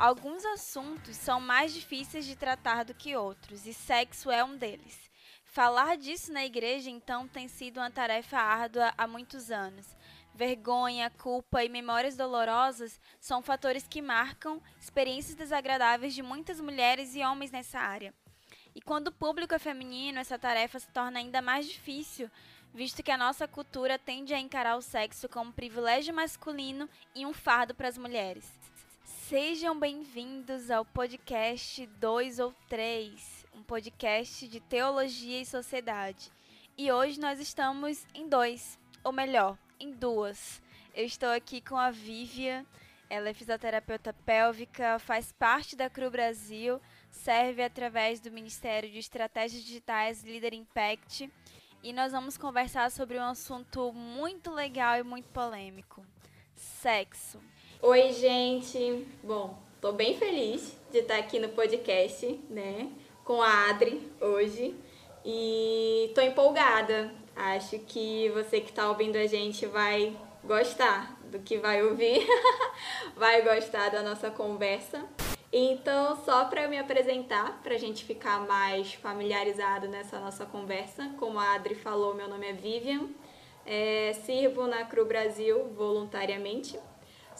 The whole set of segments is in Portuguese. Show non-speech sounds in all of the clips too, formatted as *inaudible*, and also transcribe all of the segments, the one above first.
Alguns assuntos são mais difíceis de tratar do que outros, e sexo é um deles. Falar disso na igreja, então, tem sido uma tarefa árdua há muitos anos. Vergonha, culpa e memórias dolorosas são fatores que marcam experiências desagradáveis de muitas mulheres e homens nessa área. E quando o público é feminino, essa tarefa se torna ainda mais difícil, visto que a nossa cultura tende a encarar o sexo como um privilégio masculino e um fardo para as mulheres. Sejam bem-vindos ao podcast 2 ou 3, um podcast de teologia e sociedade. E hoje nós estamos em dois, ou melhor, em duas. Eu estou aqui com a Vívia, ela é fisioterapeuta pélvica, faz parte da CRU Brasil, serve através do Ministério de Estratégias Digitais Leader Impact e nós vamos conversar sobre um assunto muito legal e muito polêmico: sexo. Oi, gente! Bom, tô bem feliz de estar aqui no podcast, né, com a Adri hoje e tô empolgada Acho que você que está ouvindo a gente vai gostar do que vai ouvir, *laughs* vai gostar da nossa conversa. Então, só para me apresentar, para a gente ficar mais familiarizado nessa nossa conversa, como a Adri falou, meu nome é Vivian, é, sirvo na CRU Brasil voluntariamente,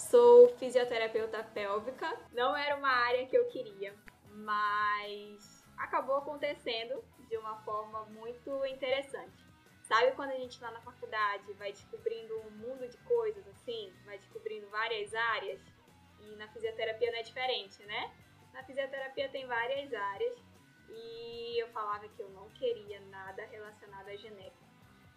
sou fisioterapeuta pélvica, não era uma área que eu queria, mas acabou acontecendo de uma forma muito interessante. Sabe quando a gente lá na faculdade vai descobrindo um mundo de coisas assim, vai descobrindo várias áreas? E na fisioterapia não é diferente, né? Na fisioterapia tem várias áreas e eu falava que eu não queria nada relacionado a genética.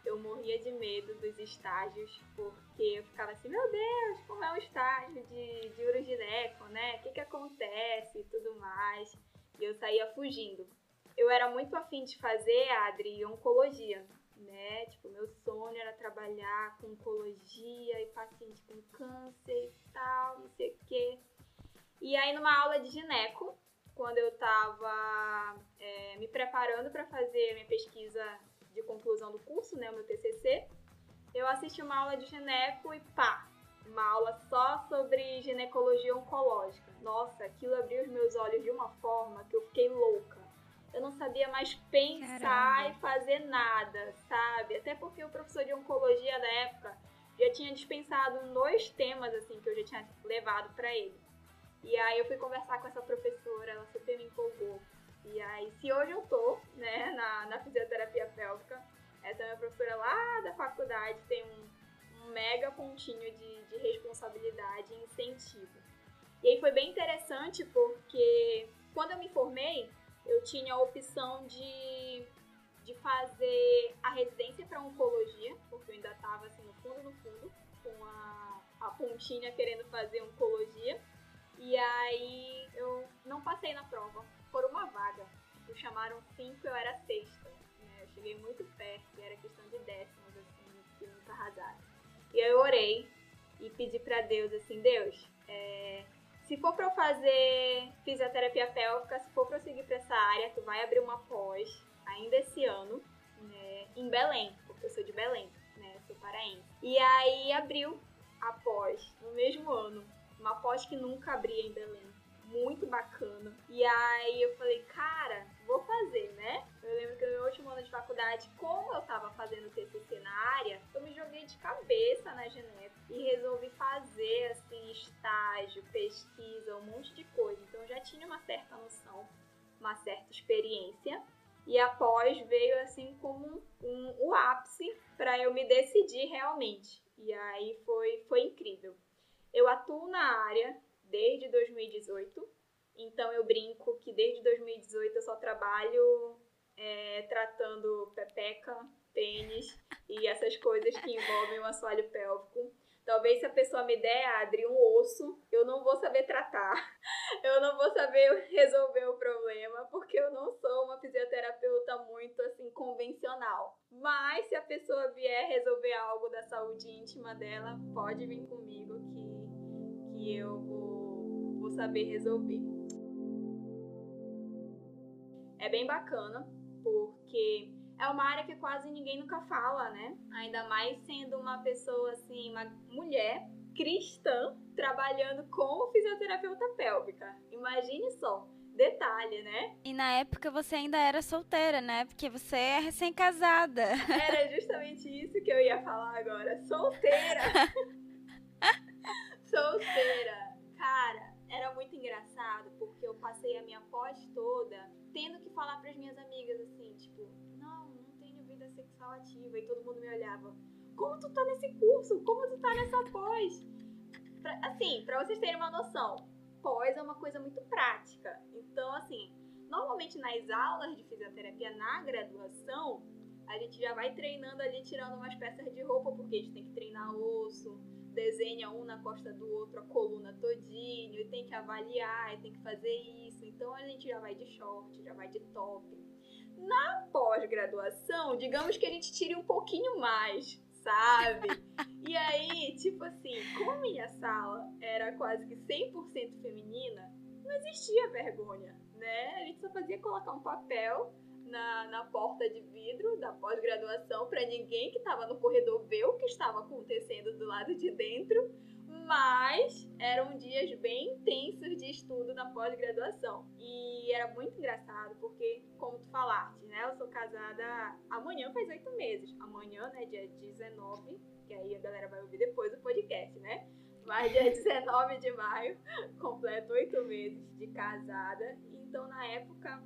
Eu morria de medo dos estágios, porque eu ficava assim, meu Deus, como é um estágio de, de urogineco, né? O que, que acontece e tudo mais. E eu saía fugindo. Eu era muito afim de fazer, Adri, oncologia né? Tipo, meu sonho era trabalhar com oncologia e paciente com câncer e tal, não sei o quê. E aí, numa aula de gineco, quando eu tava é, me preparando para fazer minha pesquisa de conclusão do curso, né, o meu TCC, eu assisti uma aula de gineco e pá, uma aula só sobre ginecologia oncológica. Nossa, aquilo abriu os meus olhos de uma forma que eu fiquei louca eu não sabia mais pensar Caramba. e fazer nada, sabe? Até porque o professor de oncologia da época já tinha dispensado dois temas assim que eu já tinha levado para ele. E aí eu fui conversar com essa professora, ela super me empolgou. E aí, se hoje eu tô, né, na, na fisioterapia pélvica, essa minha professora lá da faculdade tem um, um mega pontinho de, de responsabilidade e incentivo. E aí foi bem interessante porque quando eu me formei, eu tinha a opção de, de fazer a residência para oncologia, porque eu ainda estava assim no fundo, no fundo, com a, a pontinha querendo fazer oncologia. E aí eu não passei na prova por uma vaga. Me chamaram cinco, eu era sexta. Né? Eu cheguei muito perto, e era questão de décimos, assim, fiquei muito arrasada. E aí eu orei e pedi para Deus assim, Deus, é, se for para eu fazer fisioterapia pélvica, se for para eu seguir para essa área, tu vai abrir uma pós ainda esse ano, né, em Belém, porque eu sou de Belém, né, sou paraense. E aí abriu a pós no mesmo ano, uma pós que nunca abria em Belém muito bacana. E aí eu falei, cara, vou fazer, né? Eu lembro que no meu último ano de faculdade, como eu tava fazendo TCC na área, eu me joguei de cabeça na Geneve e resolvi fazer, assim, estágio, pesquisa, um monte de coisa. Então eu já tinha uma certa noção, uma certa experiência. E após veio assim como um, um, o ápice para eu me decidir realmente. E aí foi, foi incrível. Eu atuo na área desde 2018. Então eu brinco que desde 2018 eu só trabalho é, tratando pepeca, pênis e essas coisas que envolvem o assoalho pélvico. Talvez se a pessoa me der, Adri, um osso, eu não vou saber tratar. *laughs* Eu não vou saber resolver o problema, porque eu não sou uma fisioterapeuta muito assim convencional. Mas se a pessoa vier resolver algo da saúde íntima dela, pode vir comigo que, que eu vou saber resolver. É bem bacana, porque é uma área que quase ninguém nunca fala, né? Ainda mais sendo uma pessoa assim, uma mulher, cristã trabalhando como fisioterapeuta pélvica. Imagine só. Detalhe, né? E na época você ainda era solteira, né? Porque você é recém-casada. Era justamente isso que eu ia falar agora. Solteira! *laughs* solteira! Cara, era muito engraçado porque eu passei a minha pós toda tendo que falar para as minhas amigas assim, tipo, não, não tenho vida sexual ativa. E todo mundo me olhava, como tu tá nesse curso? Como tu tá nessa pós? Pra, assim, para vocês terem uma noção, pós é uma coisa muito prática. Então, assim, normalmente nas aulas de fisioterapia na graduação, a gente já vai treinando ali, tirando umas peças de roupa, porque a gente tem que treinar osso, desenha um na costa do outro a coluna todinho, e tem que avaliar, e tem que fazer isso. Então a gente já vai de short, já vai de top. Na pós-graduação, digamos que a gente tire um pouquinho mais, sabe? *laughs* E aí, tipo assim, como minha sala era quase que 100% feminina, não existia vergonha, né? A gente só fazia colocar um papel na, na porta de vidro da pós-graduação para ninguém que estava no corredor ver o que estava acontecendo do lado de dentro, mas eram dias bem intensos de estudo na pós-graduação. E era muito engraçado, porque, como tu falaste, né? Eu sou casada amanhã faz oito meses. Amanhã, né, dia 19, que aí a galera vai ouvir depois do podcast, né? Mas dia *laughs* 19 de maio, completo oito meses de casada. Então, na época,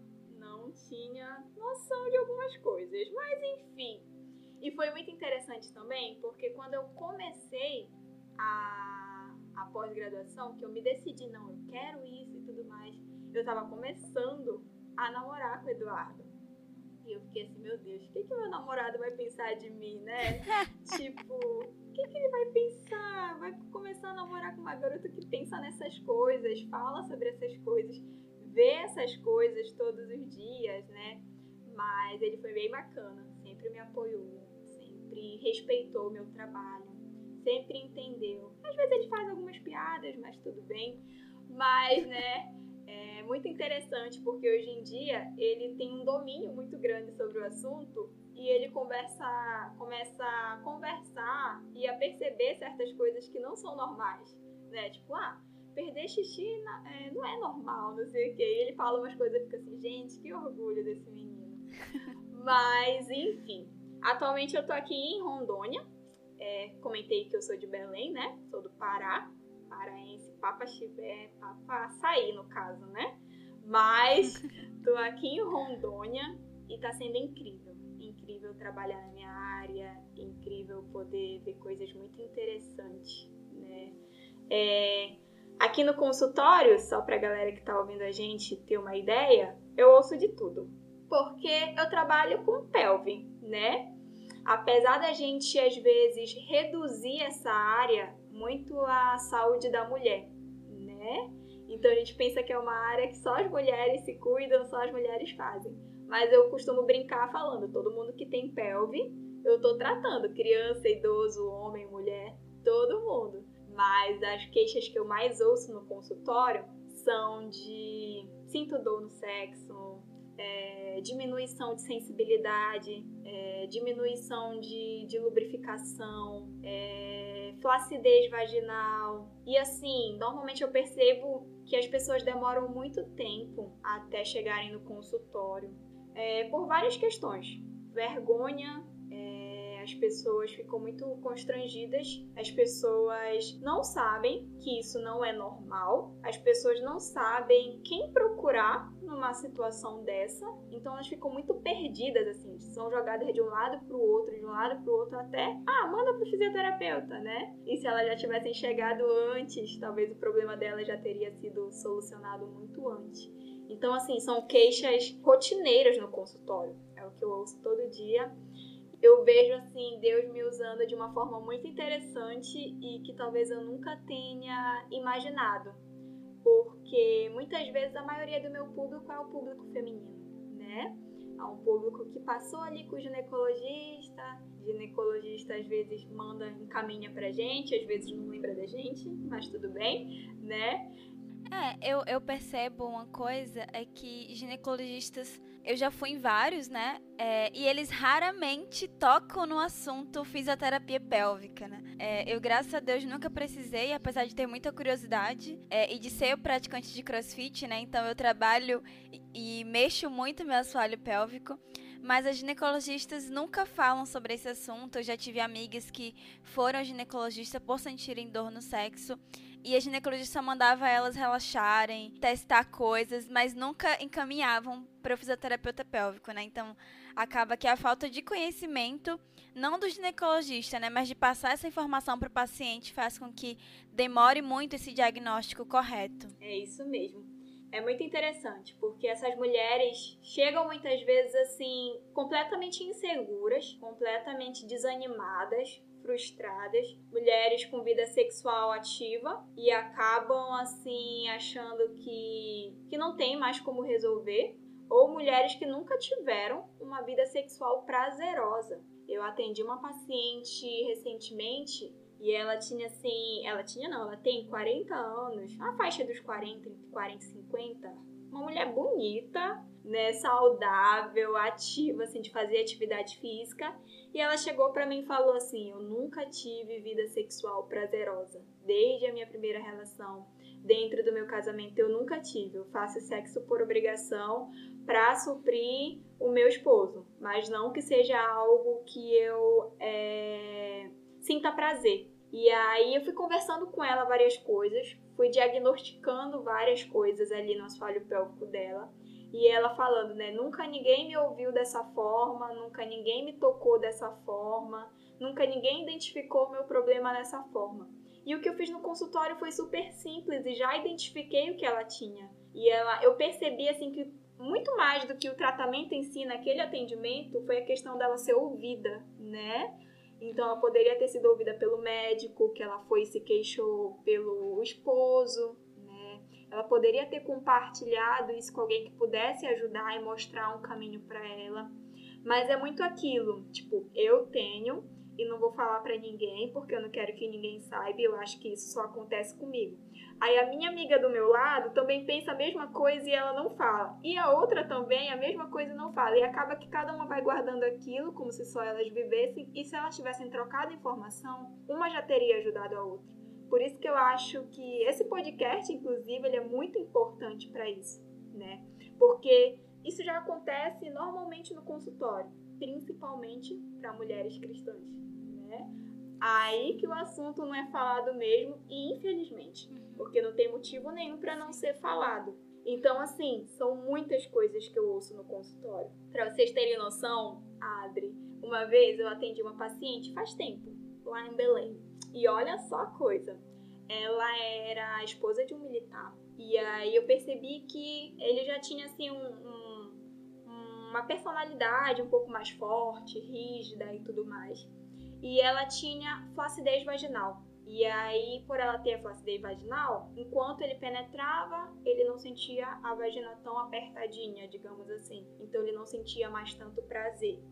não tinha noção de algumas coisas. Mas enfim. E foi muito interessante também, porque quando eu comecei a, a pós-graduação, que eu me decidi, não, eu quero isso e tudo mais, eu tava começando a namorar com o Eduardo. E eu fiquei assim, meu Deus, o que, que meu namorado vai pensar de mim, né? *laughs* tipo, o que, que ele vai pensar? Vai começar a namorar com uma garota que pensa nessas coisas, fala sobre essas coisas vê essas coisas todos os dias, né? Mas ele foi bem bacana, sempre me apoiou, sempre respeitou o meu trabalho, sempre entendeu. Às vezes ele faz algumas piadas, mas tudo bem. Mas, né, *laughs* é muito interessante porque hoje em dia ele tem um domínio muito grande sobre o assunto e ele conversa, começa a conversar e a perceber certas coisas que não são normais, né? Tipo, ah, perder xixi na, é, não é normal, não sei o quê. E ele fala umas coisas e fica assim, gente, que orgulho desse menino. *laughs* Mas, enfim. Atualmente eu tô aqui em Rondônia. É, comentei que eu sou de Belém, né? Sou do Pará. Paraense, Papa Chibé, Papa Açaí, no caso, né? Mas *laughs* tô aqui em Rondônia e tá sendo incrível. Incrível trabalhar na minha área, incrível poder ver coisas muito interessantes, né? É, Aqui no consultório, só para a galera que está ouvindo a gente ter uma ideia, eu ouço de tudo. Porque eu trabalho com pelve, né? Apesar da gente às vezes reduzir essa área muito à saúde da mulher, né? Então a gente pensa que é uma área que só as mulheres se cuidam, só as mulheres fazem. Mas eu costumo brincar falando, todo mundo que tem pelve, eu tô tratando, criança, idoso, homem, mulher, todo mundo mas as queixas que eu mais ouço no consultório são de sinto dor no sexo, é, diminuição de sensibilidade, é, diminuição de, de lubrificação, é, flacidez vaginal. E assim, normalmente eu percebo que as pessoas demoram muito tempo até chegarem no consultório, é, por várias questões. Vergonha as pessoas ficam muito constrangidas, as pessoas não sabem que isso não é normal, as pessoas não sabem quem procurar numa situação dessa, então elas ficam muito perdidas, assim, são jogadas de um lado para o outro, de um lado para o outro, até, ah, manda para o fisioterapeuta, né? E se elas já tivessem chegado antes, talvez o problema dela já teria sido solucionado muito antes. Então, assim, são queixas rotineiras no consultório. É o que eu ouço todo dia eu vejo assim Deus me usando de uma forma muito interessante e que talvez eu nunca tenha imaginado, porque muitas vezes a maioria do meu público é o público feminino, né? É um público que passou ali com o ginecologista, ginecologista às vezes manda, encaminha pra gente, às vezes não lembra da gente, mas tudo bem, né? É, eu, eu percebo uma coisa, é que ginecologistas eu já fui em vários, né? É, e eles raramente tocam no assunto fisioterapia pélvica, né? É, eu, graças a Deus, nunca precisei, apesar de ter muita curiosidade é, e de ser praticante de crossfit, né? Então eu trabalho e, e mexo muito meu assoalho pélvico mas as ginecologistas nunca falam sobre esse assunto. Eu já tive amigas que foram ginecologista por sentirem dor no sexo e a ginecologista mandava elas relaxarem, testar coisas, mas nunca encaminhavam para o fisioterapeuta pélvico, né? Então, acaba que a falta de conhecimento, não do ginecologista, né, mas de passar essa informação para o paciente faz com que demore muito esse diagnóstico correto. É isso mesmo é muito interessante, porque essas mulheres chegam muitas vezes assim, completamente inseguras, completamente desanimadas, frustradas, mulheres com vida sexual ativa e acabam assim achando que que não tem mais como resolver, ou mulheres que nunca tiveram uma vida sexual prazerosa. Eu atendi uma paciente recentemente e ela tinha assim, ela tinha não, ela tem 40 anos, a faixa dos 40, entre 40 e 50. Uma mulher bonita, né, saudável, ativa, assim, de fazer atividade física. E ela chegou para mim e falou assim: Eu nunca tive vida sexual prazerosa. Desde a minha primeira relação, dentro do meu casamento, eu nunca tive. Eu faço sexo por obrigação para suprir o meu esposo, mas não que seja algo que eu. É sinta prazer. E aí eu fui conversando com ela várias coisas, fui diagnosticando várias coisas ali no assoalho pélvico dela. E ela falando, né? Nunca ninguém me ouviu dessa forma, nunca ninguém me tocou dessa forma, nunca ninguém identificou meu problema dessa forma. E o que eu fiz no consultório foi super simples e já identifiquei o que ela tinha. E ela, eu percebi assim que muito mais do que o tratamento em si naquele atendimento foi a questão dela ser ouvida, né? Então ela poderia ter sido ouvida pelo médico, que ela foi e se queixou pelo esposo? Ela poderia ter compartilhado isso com alguém que pudesse ajudar e mostrar um caminho para ela. Mas é muito aquilo, tipo, eu tenho e não vou falar para ninguém porque eu não quero que ninguém saiba, e eu acho que isso só acontece comigo. Aí a minha amiga do meu lado também pensa a mesma coisa e ela não fala. E a outra também a mesma coisa e não fala. E acaba que cada uma vai guardando aquilo como se só elas vivessem. E se elas tivessem trocado informação, uma já teria ajudado a outra. Por isso que eu acho que esse podcast, inclusive, ele é muito importante para isso, né? Porque isso já acontece normalmente no consultório, principalmente para mulheres cristãs, né? Aí que o assunto não é falado mesmo, e infelizmente, uhum. porque não tem motivo nenhum para não ser falado. Então, assim, são muitas coisas que eu ouço no consultório. Para vocês terem noção, Adri, uma vez eu atendi uma paciente faz tempo, lá em Belém. E olha só a coisa. Ela era a esposa de um militar. E aí eu percebi que ele já tinha, assim, um, um, uma personalidade um pouco mais forte, rígida e tudo mais e ela tinha flacidez vaginal. E aí, por ela ter a flacidez vaginal, enquanto ele penetrava, ele não sentia a vagina tão apertadinha, digamos assim. Então ele não sentia mais tanto prazer?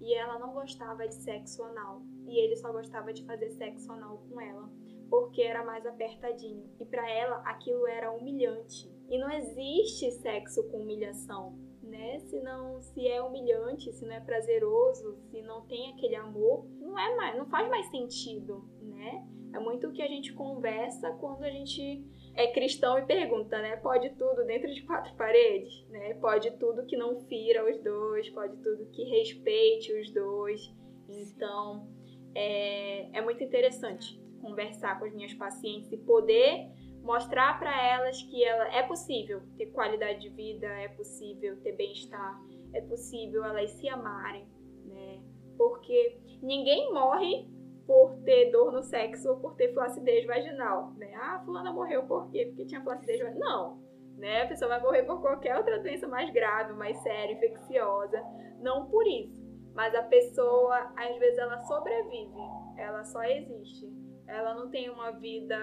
E ela não gostava de sexo anal. E ele só gostava de fazer sexo anal com ela, porque era mais apertadinho. E para ela aquilo era humilhante. E não existe sexo com humilhação né? Se não, se é humilhante, se não é prazeroso, se não tem aquele amor, não é mais, não faz mais sentido, né? É muito o que a gente conversa quando a gente é cristão e pergunta, né? Pode tudo dentro de quatro paredes, né? Pode tudo que não fira os dois, pode tudo que respeite os dois. Então, é, é muito interessante conversar com as minhas pacientes e poder mostrar para elas que ela é possível ter qualidade de vida, é possível ter bem-estar, é possível elas se amarem, né? Porque ninguém morre por ter dor no sexo ou por ter flacidez vaginal, né? Ah, fulana morreu por quê? Porque tinha flacidez vaginal. Não, né? A pessoa vai morrer por qualquer outra doença mais grave, mais séria, infecciosa, não por isso. Mas a pessoa, às vezes, ela sobrevive, ela só existe. Ela não tem uma vida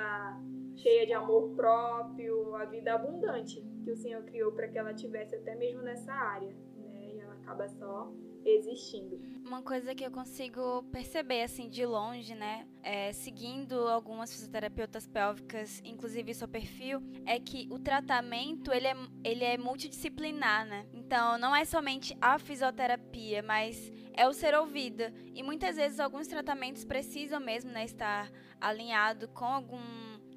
cheia de amor próprio, a vida abundante que o Senhor criou para que ela tivesse até mesmo nessa área, né? E ela acaba só existindo. Uma coisa que eu consigo perceber assim de longe, né? é, seguindo algumas fisioterapeutas pélvicas, inclusive seu perfil, é que o tratamento ele é, ele é multidisciplinar, né? Então não é somente a fisioterapia, mas é o ser ouvida. E muitas vezes alguns tratamentos precisam mesmo né, estar alinhado com algum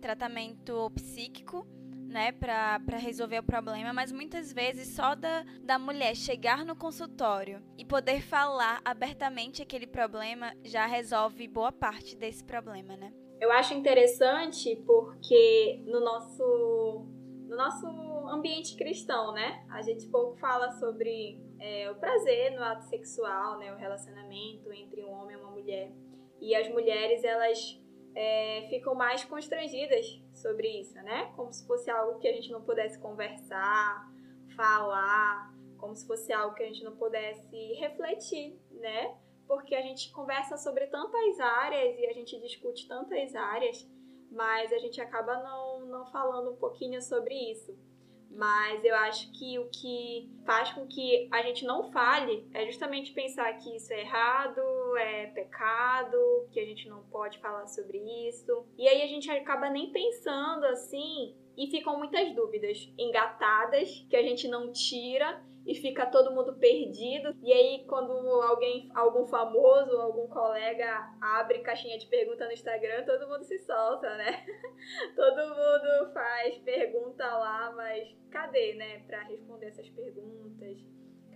tratamento psíquico né, para resolver o problema, mas muitas vezes só da, da mulher chegar no consultório e poder falar abertamente aquele problema já resolve boa parte desse problema, né? Eu acho interessante porque no nosso, no nosso ambiente cristão, né, a gente pouco fala sobre é, o prazer no ato sexual, né, o relacionamento entre um homem e uma mulher. E as mulheres, elas é, ficam mais constrangidas sobre isso, né? Como se fosse algo que a gente não pudesse conversar, falar, como se fosse algo que a gente não pudesse refletir, né? Porque a gente conversa sobre tantas áreas e a gente discute tantas áreas, mas a gente acaba não, não falando um pouquinho sobre isso. Mas eu acho que o que faz com que a gente não fale é justamente pensar que isso é errado, é pecado, que a gente não pode falar sobre isso. E aí a gente acaba nem pensando assim e ficam muitas dúvidas engatadas que a gente não tira e fica todo mundo perdido. E aí, quando alguém, algum famoso, algum colega abre caixinha de pergunta no Instagram, todo mundo se solta, né? *laughs* todo mundo faz pergunta lá, mas cadê, né, para responder essas perguntas?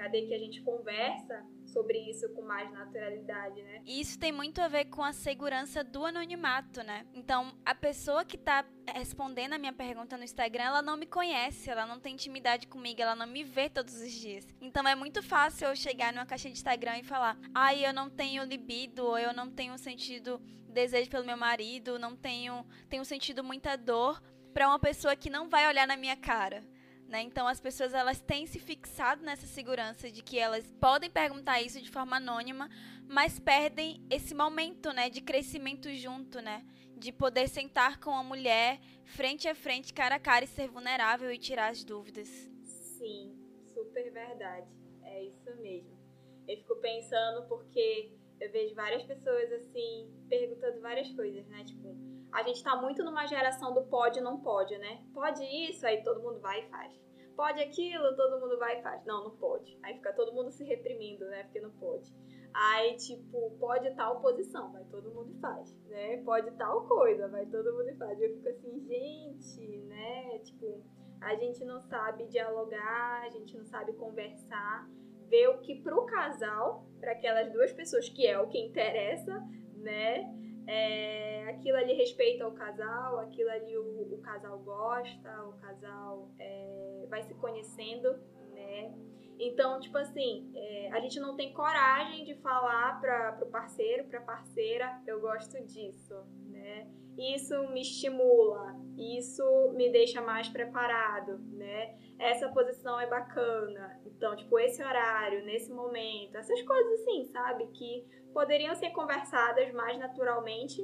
Cadê que a gente conversa sobre isso com mais naturalidade, né? Isso tem muito a ver com a segurança do anonimato, né? Então, a pessoa que tá respondendo a minha pergunta no Instagram, ela não me conhece, ela não tem intimidade comigo, ela não me vê todos os dias. Então, é muito fácil eu chegar numa caixa de Instagram e falar: "Ai, eu não tenho libido, ou eu não tenho sentido desejo pelo meu marido, não tenho tenho sentido muita dor" para uma pessoa que não vai olhar na minha cara. Né? Então as pessoas elas têm se fixado nessa segurança de que elas podem perguntar isso de forma anônima, mas perdem esse momento, né, de crescimento junto, né, de poder sentar com a mulher frente a frente, cara a cara e ser vulnerável e tirar as dúvidas. Sim, super verdade. É isso mesmo. Eu fico pensando porque eu vejo várias pessoas assim perguntando várias coisas, né? Tipo, a gente tá muito numa geração do pode não pode, né? Pode isso, aí todo mundo vai e faz. Pode aquilo, todo mundo vai e faz. Não, não pode. Aí fica todo mundo se reprimindo, né? Porque não pode. Aí, tipo, pode tal posição, vai todo mundo e faz, né? Pode tal coisa, vai todo mundo e faz. Eu fico assim, gente, né? Tipo, a gente não sabe dialogar, a gente não sabe conversar, ver o que pro casal, para aquelas duas pessoas que é o que interessa, né? É, aquilo ali respeita o casal, aquilo ali o, o casal gosta, o casal é, vai se conhecendo, né? Então, tipo assim, é, a gente não tem coragem de falar para o parceiro, para parceira, eu gosto disso, né? Isso me estimula, isso me deixa mais preparado, né? Essa posição é bacana. Então, tipo, esse horário, nesse momento, essas coisas assim, sabe? Que poderiam ser conversadas mais naturalmente,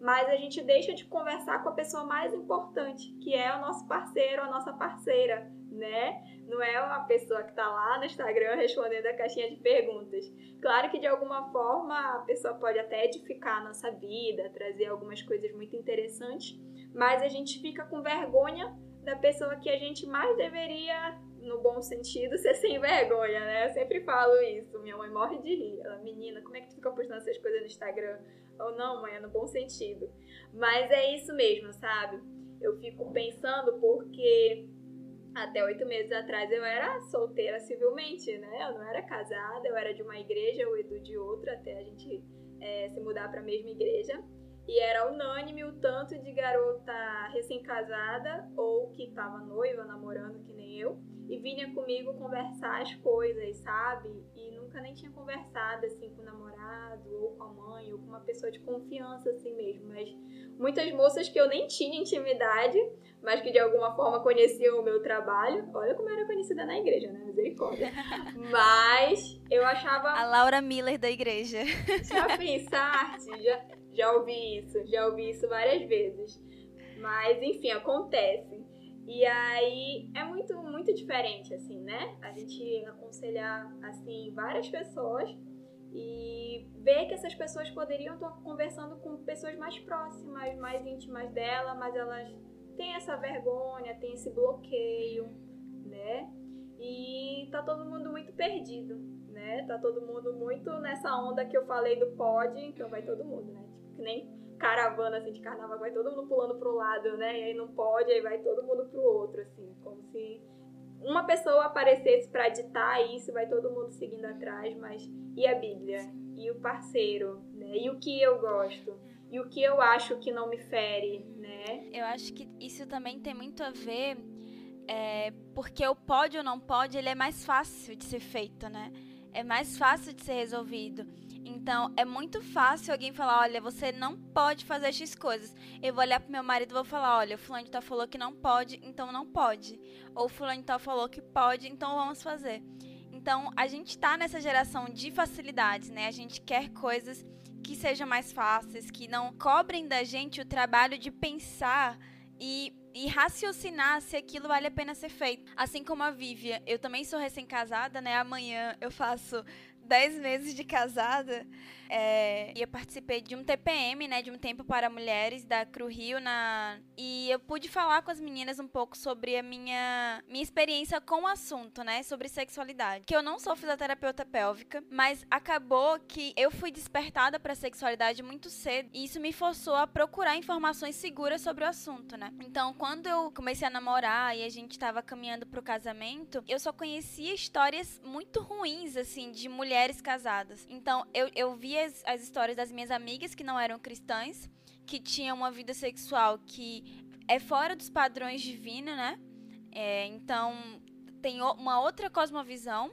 mas a gente deixa de conversar com a pessoa mais importante, que é o nosso parceiro, a nossa parceira, né? Não é uma pessoa que está lá no Instagram respondendo a caixinha de perguntas. Claro que de alguma forma a pessoa pode até edificar a nossa vida, trazer algumas coisas muito interessantes, mas a gente fica com vergonha da pessoa que a gente mais deveria no bom sentido, ser sem vergonha, né? Eu sempre falo isso. Minha mãe morre de rir. Ela, menina, como é que tu fica postando essas coisas no Instagram? Ou não, mãe, é no bom sentido. Mas é isso mesmo, sabe? Eu fico pensando porque até oito meses atrás eu era solteira civilmente, né? Eu não era casada, eu era de uma igreja, o Edu de outra, até a gente é, se mudar para a mesma igreja. E era unânime o tanto de garota recém-casada ou que estava noiva, namorando, que nem eu, e vinha comigo conversar as coisas, sabe? E nunca nem tinha conversado assim com o namorado, ou com a mãe, ou com uma pessoa de confiança assim mesmo. Mas muitas moças que eu nem tinha intimidade, mas que de alguma forma conheciam o meu trabalho. Olha como eu era conhecida na igreja, né? Misericórdia. *laughs* mas eu achava. A Laura Miller da igreja. Já pensaste? Já, já ouvi isso, já ouvi isso várias vezes. Mas enfim, acontece. E aí é muito, muito diferente, assim, né? A gente aconselhar, assim, várias pessoas e ver que essas pessoas poderiam estar conversando com pessoas mais próximas, mais íntimas dela, mas elas têm essa vergonha, têm esse bloqueio, né? E tá todo mundo muito perdido, né? Tá todo mundo muito nessa onda que eu falei do pod, então vai todo mundo, né? Que nem caravana assim de carnaval, vai todo mundo pulando pro lado, né? E aí não pode, aí vai todo mundo pro outro, assim, como se uma pessoa aparecesse para ditar isso, vai todo mundo seguindo atrás, mas e a Bíblia? E o parceiro, né? E o que eu gosto? E o que eu acho que não me fere, né? Eu acho que isso também tem muito a ver é, porque o pode ou não pode, ele é mais fácil de ser feito, né? É mais fácil de ser resolvido. Então, é muito fácil alguém falar, olha, você não pode fazer X coisas. Eu vou olhar pro meu marido e vou falar, olha, o fulano de tal falou que não pode, então não pode. Ou fulano de tal falou que pode, então vamos fazer. Então, a gente tá nessa geração de facilidades, né? A gente quer coisas que sejam mais fáceis, que não cobrem da gente o trabalho de pensar e, e, raciocinar se aquilo vale a pena ser feito. Assim como a Vivian, eu também sou recém-casada, né? Amanhã eu faço 10 meses de casada, é, eu participei de um TPM, né, de um tempo para mulheres da Cru Rio na e eu pude falar com as meninas um pouco sobre a minha minha experiência com o assunto, né, sobre sexualidade. Que eu não sou fisioterapeuta pélvica, mas acabou que eu fui despertada para sexualidade muito cedo e isso me forçou a procurar informações seguras sobre o assunto, né? Então, quando eu comecei a namorar e a gente estava caminhando pro casamento, eu só conhecia histórias muito ruins assim de mulheres casadas. Então, eu, eu as, as histórias das minhas amigas que não eram cristãs, que tinham uma vida sexual que é fora dos padrões divinos, né? É, então, tem uma outra cosmovisão.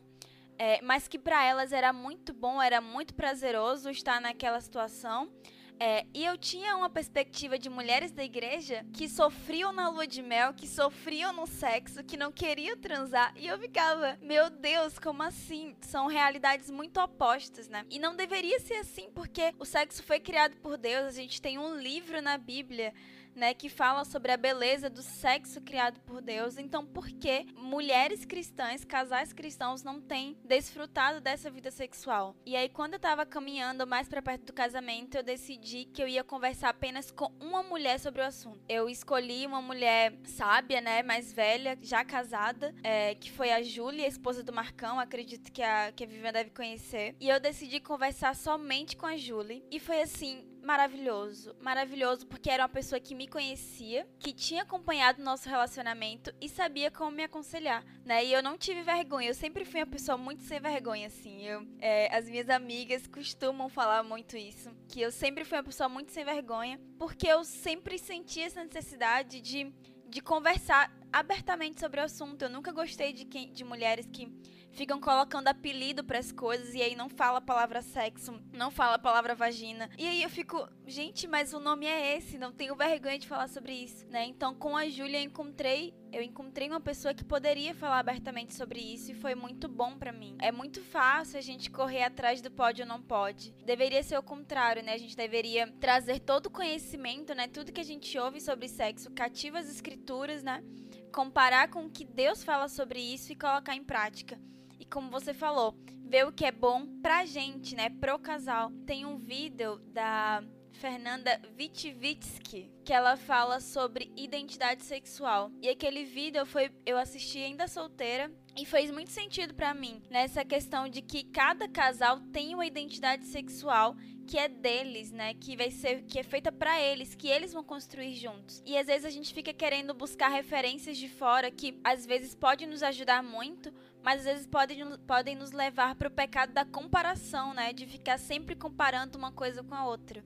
É, mas que para elas era muito bom, era muito prazeroso estar naquela situação. É, e eu tinha uma perspectiva de mulheres da igreja que sofriam na lua de mel, que sofriam no sexo, que não queriam transar. E eu ficava, meu Deus, como assim? São realidades muito opostas, né? E não deveria ser assim, porque o sexo foi criado por Deus. A gente tem um livro na Bíblia né, que fala sobre a beleza do sexo criado por Deus. Então, por que mulheres cristãs, casais cristãos não têm desfrutado dessa vida sexual? E aí, quando eu tava caminhando mais para perto do casamento, eu decidi que eu ia conversar apenas com uma mulher sobre o assunto. Eu escolhi uma mulher sábia, né, mais velha, já casada, é, que foi a Júlia, esposa do Marcão, acredito que a, que a Vivian deve conhecer. E eu decidi conversar somente com a Júlia. E foi assim, maravilhoso. Maravilhoso porque era uma pessoa que me conhecia, que tinha acompanhado o nosso relacionamento e sabia como me aconselhar, né? E eu não tive vergonha. Eu sempre fui uma pessoa muito sem vergonha, assim. Eu, é, as minhas amigas costumam falar muito isso, que eu sempre fui uma pessoa muito sem vergonha, porque eu sempre senti essa necessidade de, de conversar abertamente sobre o assunto. Eu nunca gostei de, quem, de mulheres que ficam colocando apelido para as coisas e aí não fala a palavra sexo, não fala a palavra vagina. E aí eu fico, gente, mas o nome é esse, não tenho vergonha de falar sobre isso, né? Então com a Júlia eu encontrei eu encontrei uma pessoa que poderia falar abertamente sobre isso e foi muito bom para mim. É muito fácil a gente correr atrás do pode ou não pode. Deveria ser o contrário, né? A gente deveria trazer todo o conhecimento, né? Tudo que a gente ouve sobre sexo, cativa as escrituras, né? Comparar com o que Deus fala sobre isso e colocar em prática. E como você falou, ver o que é bom pra gente, né? Pro casal. Tem um vídeo da Fernanda Vitivitsky, que ela fala sobre identidade sexual. E aquele vídeo foi eu assisti ainda solteira e fez muito sentido para mim nessa questão de que cada casal tem uma identidade sexual que é deles, né? Que vai ser que é feita para eles, que eles vão construir juntos. E às vezes a gente fica querendo buscar referências de fora que às vezes pode nos ajudar muito, mas às vezes podem, podem nos levar para o pecado da comparação, né? De ficar sempre comparando uma coisa com a outra.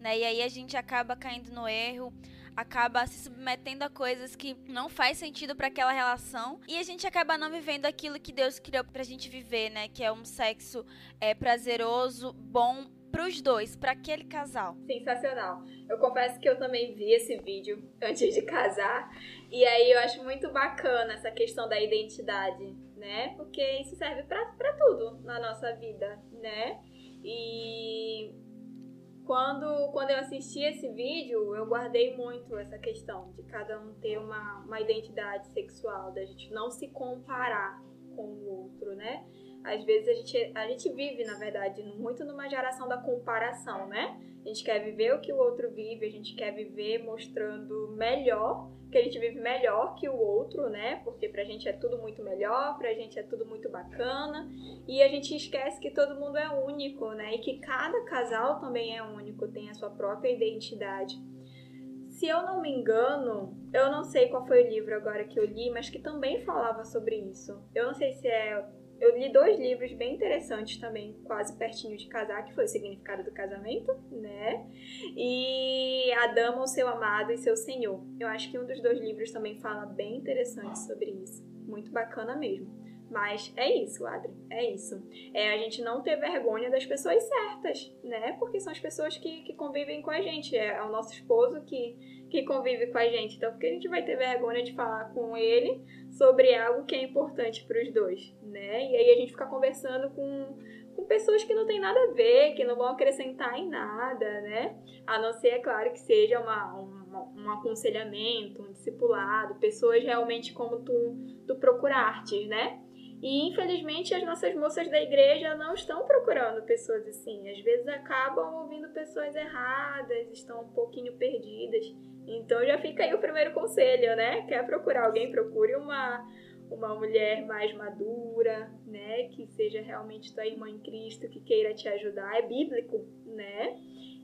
Né? E aí a gente acaba caindo no erro, acaba se submetendo a coisas que não faz sentido para aquela relação e a gente acaba não vivendo aquilo que Deus criou pra gente viver, né? Que é um sexo é, prazeroso, bom para os dois, para aquele casal. Sensacional. Eu confesso que eu também vi esse vídeo antes de casar e aí eu acho muito bacana essa questão da identidade, né? Porque isso serve para tudo na nossa vida, né? E quando, quando eu assisti esse vídeo, eu guardei muito essa questão de cada um ter uma, uma identidade sexual, da gente não se comparar com o outro, né? Às vezes a gente, a gente vive, na verdade, muito numa geração da comparação, né? A gente quer viver o que o outro vive, a gente quer viver mostrando melhor, que a gente vive melhor que o outro, né? Porque pra gente é tudo muito melhor, pra gente é tudo muito bacana. E a gente esquece que todo mundo é único, né? E que cada casal também é único, tem a sua própria identidade. Se eu não me engano, eu não sei qual foi o livro agora que eu li, mas que também falava sobre isso. Eu não sei se é eu li dois livros bem interessantes também, quase pertinho de casar, que foi o significado do casamento, né? E A Dama, o Seu Amado e Seu Senhor. Eu acho que um dos dois livros também fala bem interessante sobre isso. Muito bacana mesmo. Mas é isso, Adri, é isso. É a gente não ter vergonha das pessoas certas, né? Porque são as pessoas que, que convivem com a gente. É, é o nosso esposo que, que convive com a gente. Então, porque a gente vai ter vergonha de falar com ele sobre algo que é importante para os dois, né? E aí a gente fica conversando com, com pessoas que não tem nada a ver, que não vão acrescentar em nada, né? A não ser, é claro, que seja uma, uma um aconselhamento, um discipulado, pessoas realmente como tu, tu procuraste, né? E infelizmente as nossas moças da igreja não estão procurando pessoas assim. Às vezes acabam ouvindo pessoas erradas, estão um pouquinho perdidas. Então já fica aí o primeiro conselho, né? Quer procurar alguém, procure uma, uma mulher mais madura, né? Que seja realmente tua irmã em Cristo, que queira te ajudar. É bíblico, né?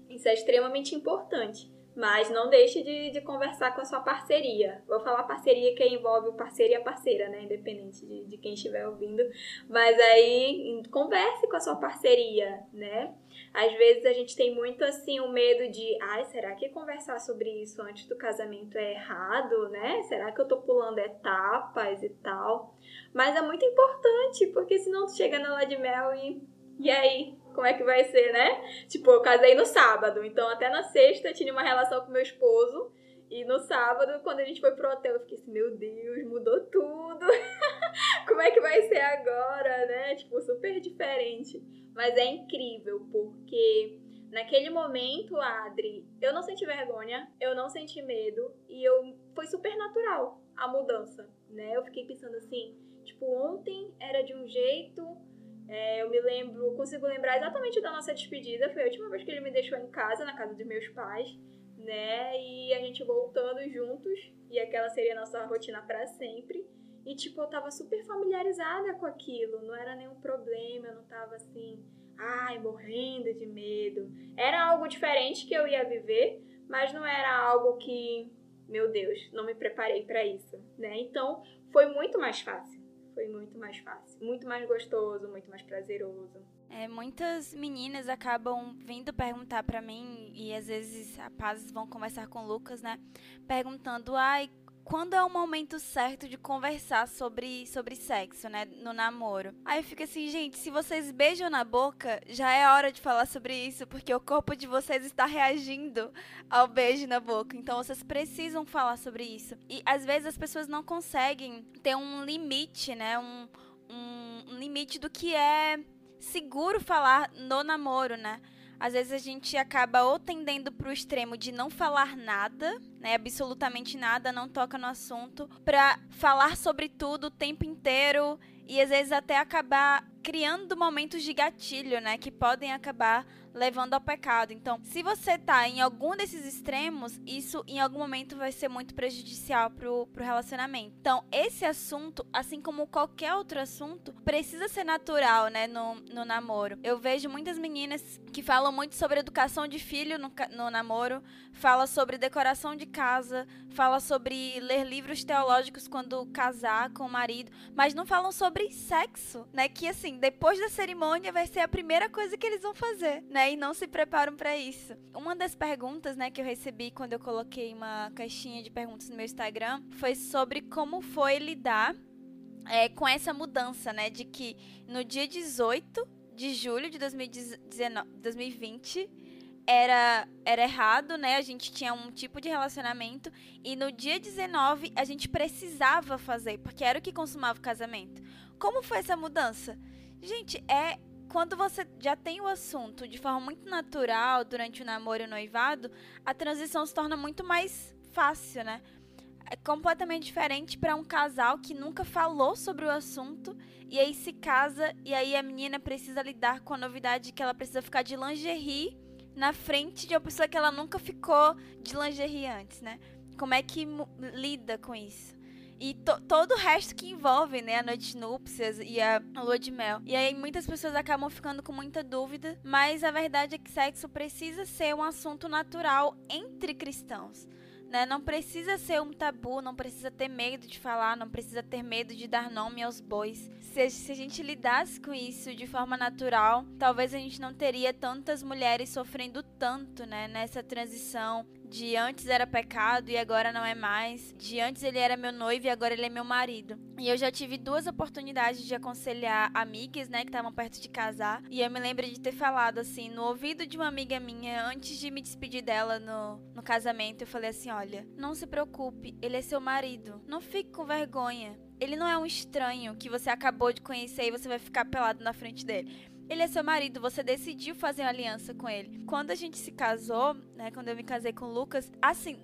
Isso é extremamente importante. Mas não deixe de, de conversar com a sua parceria. Vou falar parceria que envolve o parceiro e a parceira, né? Independente de, de quem estiver ouvindo. Mas aí converse com a sua parceria, né? Às vezes a gente tem muito assim o medo de, ai, será que conversar sobre isso antes do casamento é errado, né? Será que eu tô pulando etapas e tal? Mas é muito importante, porque senão tu chega na lua de mel e e aí, como é que vai ser, né? Tipo, eu casei no sábado, então até na sexta eu tinha uma relação com meu esposo. E no sábado, quando a gente foi pro hotel, eu fiquei assim, meu Deus, mudou tudo. *laughs* como é que vai ser agora, né? Tipo, super diferente. Mas é incrível, porque naquele momento, Adri, eu não senti vergonha, eu não senti medo e eu foi super natural a mudança, né? Eu fiquei pensando assim, tipo, ontem era de um jeito, é, eu me lembro, consigo lembrar exatamente da nossa despedida. Foi a última vez que ele me deixou em casa, na casa dos meus pais, né? E a gente voltando juntos. E aquela seria a nossa rotina para sempre. E, tipo, eu tava super familiarizada com aquilo. Não era nenhum problema, eu não tava assim, ai, morrendo de medo. Era algo diferente que eu ia viver, mas não era algo que, meu Deus, não me preparei para isso, né? Então, foi muito mais fácil foi muito mais fácil, muito mais gostoso, muito mais prazeroso. É, muitas meninas acabam vindo perguntar para mim e às vezes rapazes vão conversar com o Lucas, né? Perguntando, ai, quando é o momento certo de conversar sobre, sobre sexo, né? No namoro. Aí fica assim, gente, se vocês beijam na boca, já é hora de falar sobre isso, porque o corpo de vocês está reagindo ao beijo na boca. Então vocês precisam falar sobre isso. E às vezes as pessoas não conseguem ter um limite, né? Um, um, limite do que é seguro falar no namoro, né? Às vezes a gente acaba ou tendendo para o extremo de não falar nada, né, absolutamente nada, não toca no assunto, para falar sobre tudo o tempo inteiro e às vezes até acabar criando momentos de gatilho, né, que podem acabar levando ao pecado. Então, se você tá em algum desses extremos, isso em algum momento vai ser muito prejudicial pro, pro relacionamento. Então, esse assunto, assim como qualquer outro assunto, precisa ser natural, né, no, no namoro. Eu vejo muitas meninas que falam muito sobre educação de filho no, no namoro, fala sobre decoração de casa, fala sobre ler livros teológicos quando casar com o marido, mas não falam sobre sexo, né, que assim, depois da cerimônia vai ser a primeira coisa que eles vão fazer, né? e não se preparam para isso. Uma das perguntas, né, que eu recebi quando eu coloquei uma caixinha de perguntas no meu Instagram foi sobre como foi lidar é, com essa mudança, né, de que no dia 18 de julho de 2019, 2020 era, era errado, né? A gente tinha um tipo de relacionamento e no dia 19 a gente precisava fazer, porque era o que consumava o casamento. Como foi essa mudança? Gente, é quando você já tem o assunto de forma muito natural durante o namoro e o noivado, a transição se torna muito mais fácil, né? é completamente diferente para um casal que nunca falou sobre o assunto e aí se casa e aí a menina precisa lidar com a novidade que ela precisa ficar de lingerie na frente de uma pessoa que ela nunca ficou de lingerie antes, né? Como é que lida com isso? E to, todo o resto que envolve, né? A noite de núpcias e a lua de mel. E aí muitas pessoas acabam ficando com muita dúvida, mas a verdade é que sexo precisa ser um assunto natural entre cristãos. Né? Não precisa ser um tabu, não precisa ter medo de falar, não precisa ter medo de dar nome aos bois. Se, se a gente lidasse com isso de forma natural, talvez a gente não teria tantas mulheres sofrendo tanto né? nessa transição de antes era pecado e agora não é mais, de antes ele era meu noivo e agora ele é meu marido. E eu já tive duas oportunidades de aconselhar amigas, né, que estavam perto de casar, e eu me lembro de ter falado assim no ouvido de uma amiga minha antes de me despedir dela no, no casamento, eu falei assim, olha, não se preocupe, ele é seu marido, não fique com vergonha. Ele não é um estranho que você acabou de conhecer e você vai ficar pelado na frente dele ele é seu marido, você decidiu fazer uma aliança com ele. Quando a gente se casou, né, quando eu me casei com o Lucas, assim,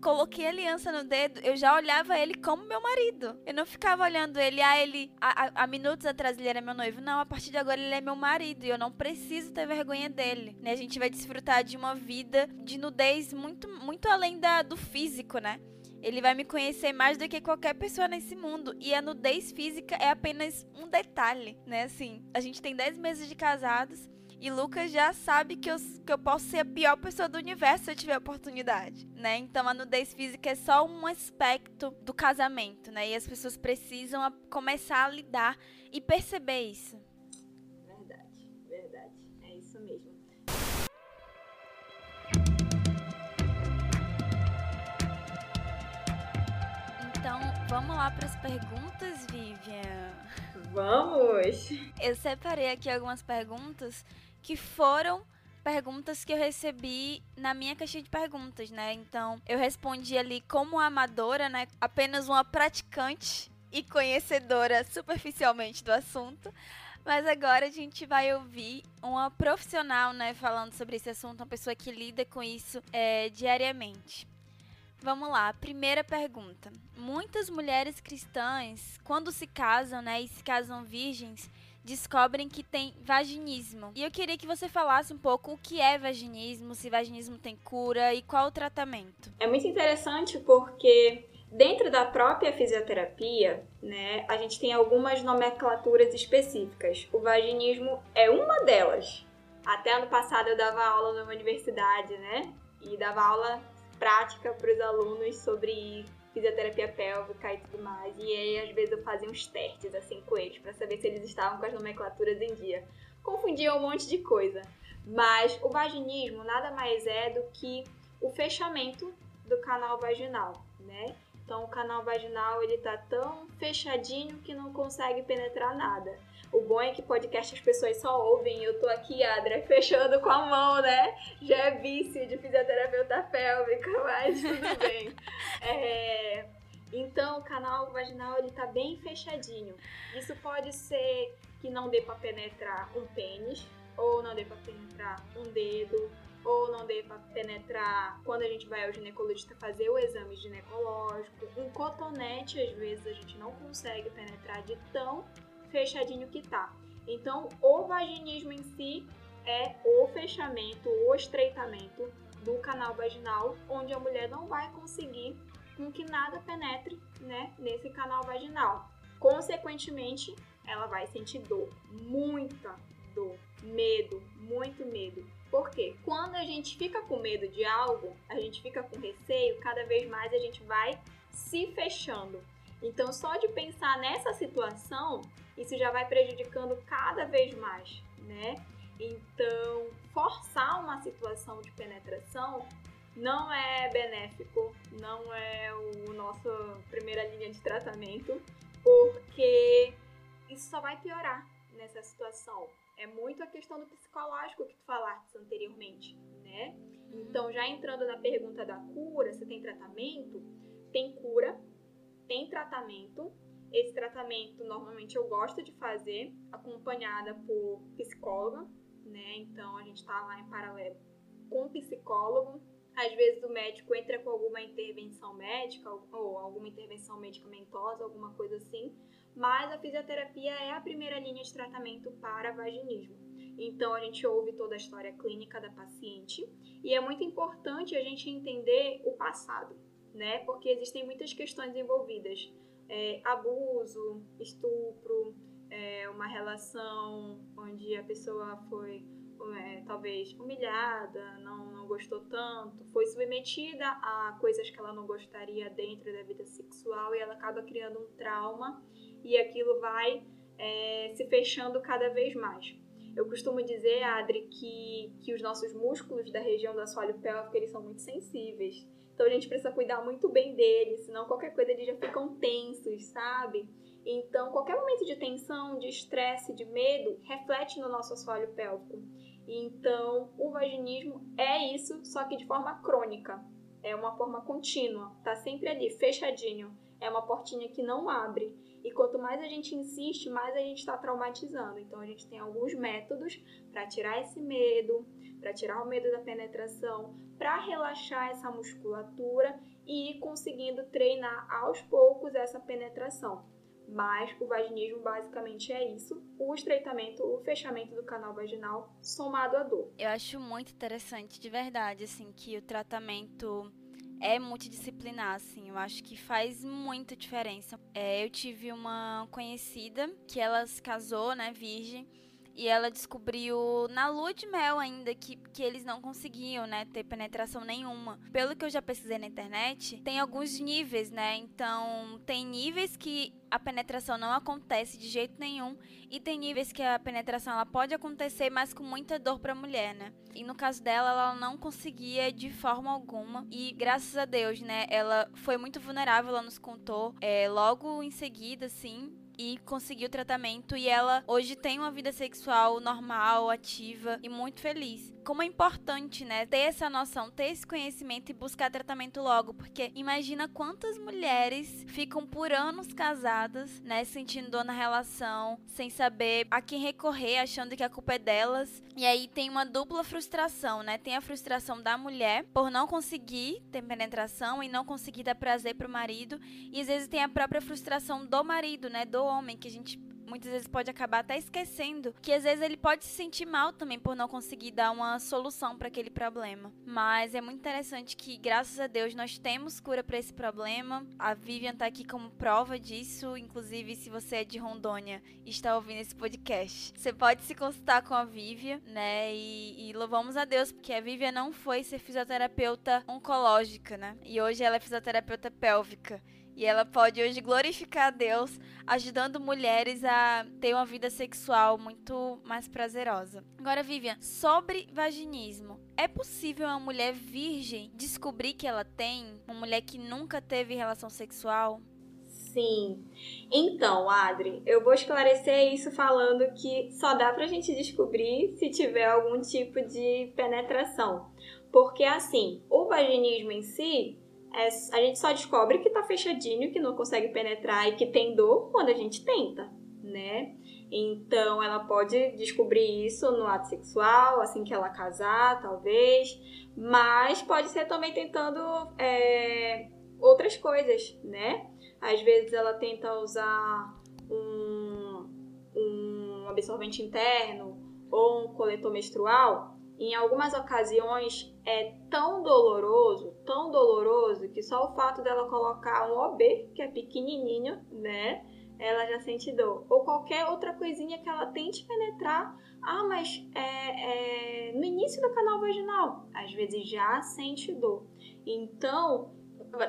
coloquei aliança no dedo, eu já olhava ele como meu marido. Eu não ficava olhando ele, ah, ele. Há, minutos atrás ele era meu noivo. Não, a partir de agora ele é meu marido e eu não preciso ter vergonha dele. Né? A gente vai desfrutar de uma vida de nudez muito, muito além da, do físico, né? Ele vai me conhecer mais do que qualquer pessoa nesse mundo. E a nudez física é apenas um detalhe, né? Assim, a gente tem 10 meses de casados e Lucas já sabe que eu, que eu posso ser a pior pessoa do universo se eu tiver oportunidade, né? Então a nudez física é só um aspecto do casamento, né? E as pessoas precisam começar a lidar e perceber isso. Verdade, verdade. É isso mesmo. Vamos lá para as perguntas, Vivian. Vamos! Eu separei aqui algumas perguntas que foram perguntas que eu recebi na minha caixinha de perguntas, né? Então, eu respondi ali como amadora, né? Apenas uma praticante e conhecedora superficialmente do assunto. Mas agora a gente vai ouvir uma profissional, né, falando sobre esse assunto, uma pessoa que lida com isso é, diariamente. Vamos lá, primeira pergunta. Muitas mulheres cristãs, quando se casam, né, e se casam virgens, descobrem que tem vaginismo. E eu queria que você falasse um pouco o que é vaginismo, se vaginismo tem cura e qual o tratamento. É muito interessante porque dentro da própria fisioterapia, né, a gente tem algumas nomenclaturas específicas. O vaginismo é uma delas. Até ano passado eu dava aula numa universidade, né? E dava aula prática para os alunos sobre fisioterapia pélvica e tudo mais. E aí, às vezes, eu fazia uns testes assim com eles para saber se eles estavam com as nomenclaturas em dia. Confundia um monte de coisa. Mas o vaginismo nada mais é do que o fechamento do canal vaginal, né? Então, o canal vaginal ele tá tão fechadinho que não consegue penetrar nada. O bom é que podcast as pessoas só ouvem. Eu tô aqui, Adra, *laughs* fechando com a mão, né? Já é vício de fisioterapeuta pélvica, *laughs* mas tudo bem. É... Então, o canal vaginal ele tá bem fechadinho. Isso pode ser que não dê para penetrar um pênis, ou não dê para penetrar um dedo, ou não dê para penetrar quando a gente vai ao ginecologista fazer o exame ginecológico. Um cotonete, às vezes, a gente não consegue penetrar de tão fechadinho que tá. Então, o vaginismo em si é o fechamento, o estreitamento do canal vaginal, onde a mulher não vai conseguir com que nada penetre, né, nesse canal vaginal. Consequentemente, ela vai sentir dor, muita dor, medo, muito medo. Por quê? Quando a gente fica com medo de algo, a gente fica com receio, cada vez mais a gente vai se fechando. Então, só de pensar nessa situação, isso já vai prejudicando cada vez mais, né? Então, forçar uma situação de penetração não é benéfico, não é o nosso primeira linha de tratamento, porque isso só vai piorar nessa situação. É muito a questão do psicológico que tu falaste anteriormente, né? Então, já entrando na pergunta da cura, se tem tratamento, tem cura, tem tratamento. Esse tratamento normalmente eu gosto de fazer acompanhada por psicóloga, né? Então a gente tá lá em paralelo com psicólogo. Às vezes o médico entra com alguma intervenção médica ou alguma intervenção medicamentosa, alguma coisa assim, mas a fisioterapia é a primeira linha de tratamento para vaginismo. Então a gente ouve toda a história clínica da paciente e é muito importante a gente entender o passado, né? Porque existem muitas questões envolvidas: é, abuso, estupro, é, uma relação onde a pessoa foi é, talvez humilhada, não, não gostou tanto, foi submetida a coisas que ela não gostaria dentro da vida sexual e ela acaba criando um trauma e aquilo vai é, se fechando cada vez mais. Eu costumo dizer, Adri, que, que os nossos músculos da região do assoalho pélvico eles são muito sensíveis. Então a gente precisa cuidar muito bem deles, senão qualquer coisa eles já ficam tensos, sabe? Então, qualquer momento de tensão, de estresse, de medo, reflete no nosso assoalho pélvico. Então, o vaginismo é isso, só que de forma crônica. É uma forma contínua, tá sempre ali, fechadinho. É uma portinha que não abre. E quanto mais a gente insiste, mais a gente está traumatizando. Então, a gente tem alguns métodos para tirar esse medo, para tirar o medo da penetração, para relaxar essa musculatura e ir conseguindo treinar aos poucos essa penetração. Mas o vaginismo basicamente é isso: o estreitamento, o fechamento do canal vaginal somado à dor. Eu acho muito interessante, de verdade, assim, que o tratamento é multidisciplinar, assim. Eu acho que faz muita diferença. É, eu tive uma conhecida que ela se casou, né, virgem. E ela descobriu na lua de mel ainda que, que eles não conseguiam, né, ter penetração nenhuma. Pelo que eu já pesquisei na internet, tem alguns níveis, né? Então, tem níveis que a penetração não acontece de jeito nenhum e tem níveis que a penetração ela pode acontecer, mas com muita dor para a mulher, né? E no caso dela, ela não conseguia de forma alguma e graças a Deus, né? Ela foi muito vulnerável, ela nos contou é, logo em seguida, assim, e conseguiu tratamento e ela hoje tem uma vida sexual normal, ativa e muito feliz. Como é importante, né, ter essa noção, ter esse conhecimento e buscar tratamento logo, porque imagina quantas mulheres ficam por anos casadas, né, sentindo dor na relação, sem saber a quem recorrer, achando que a culpa é delas. E aí tem uma dupla frustração, né? Tem a frustração da mulher por não conseguir ter penetração e não conseguir dar prazer pro marido, e às vezes tem a própria frustração do marido, né, do homem, que a gente muitas vezes pode acabar até esquecendo que às vezes ele pode se sentir mal também por não conseguir dar uma solução para aquele problema. Mas é muito interessante que, graças a Deus, nós temos cura para esse problema. A Vivian tá aqui como prova disso, inclusive se você é de Rondônia e está ouvindo esse podcast, você pode se consultar com a Vivian, né? E, e louvamos a Deus porque a Vivian não foi ser fisioterapeuta oncológica, né? E hoje ela é fisioterapeuta pélvica. E ela pode hoje glorificar a Deus, ajudando mulheres a ter uma vida sexual muito mais prazerosa. Agora, Vivian, sobre vaginismo. É possível uma mulher virgem descobrir que ela tem? Uma mulher que nunca teve relação sexual? Sim. Então, Adri, eu vou esclarecer isso falando que só dá pra gente descobrir se tiver algum tipo de penetração. Porque, assim, o vaginismo em si é, a gente só descobre que tá fechadinho, que não consegue penetrar e que tem dor quando a gente tenta, né? Então ela pode descobrir isso no ato sexual, assim que ela casar, talvez, mas pode ser também tentando é, outras coisas, né? Às vezes ela tenta usar um, um absorvente interno ou um coletor menstrual em algumas ocasiões é tão doloroso, tão doloroso, que só o fato dela colocar um OB, que é pequenininho, né? Ela já sente dor. Ou qualquer outra coisinha que ela tente penetrar. Ah, mas é, é, no início do canal vaginal, às vezes já sente dor. Então,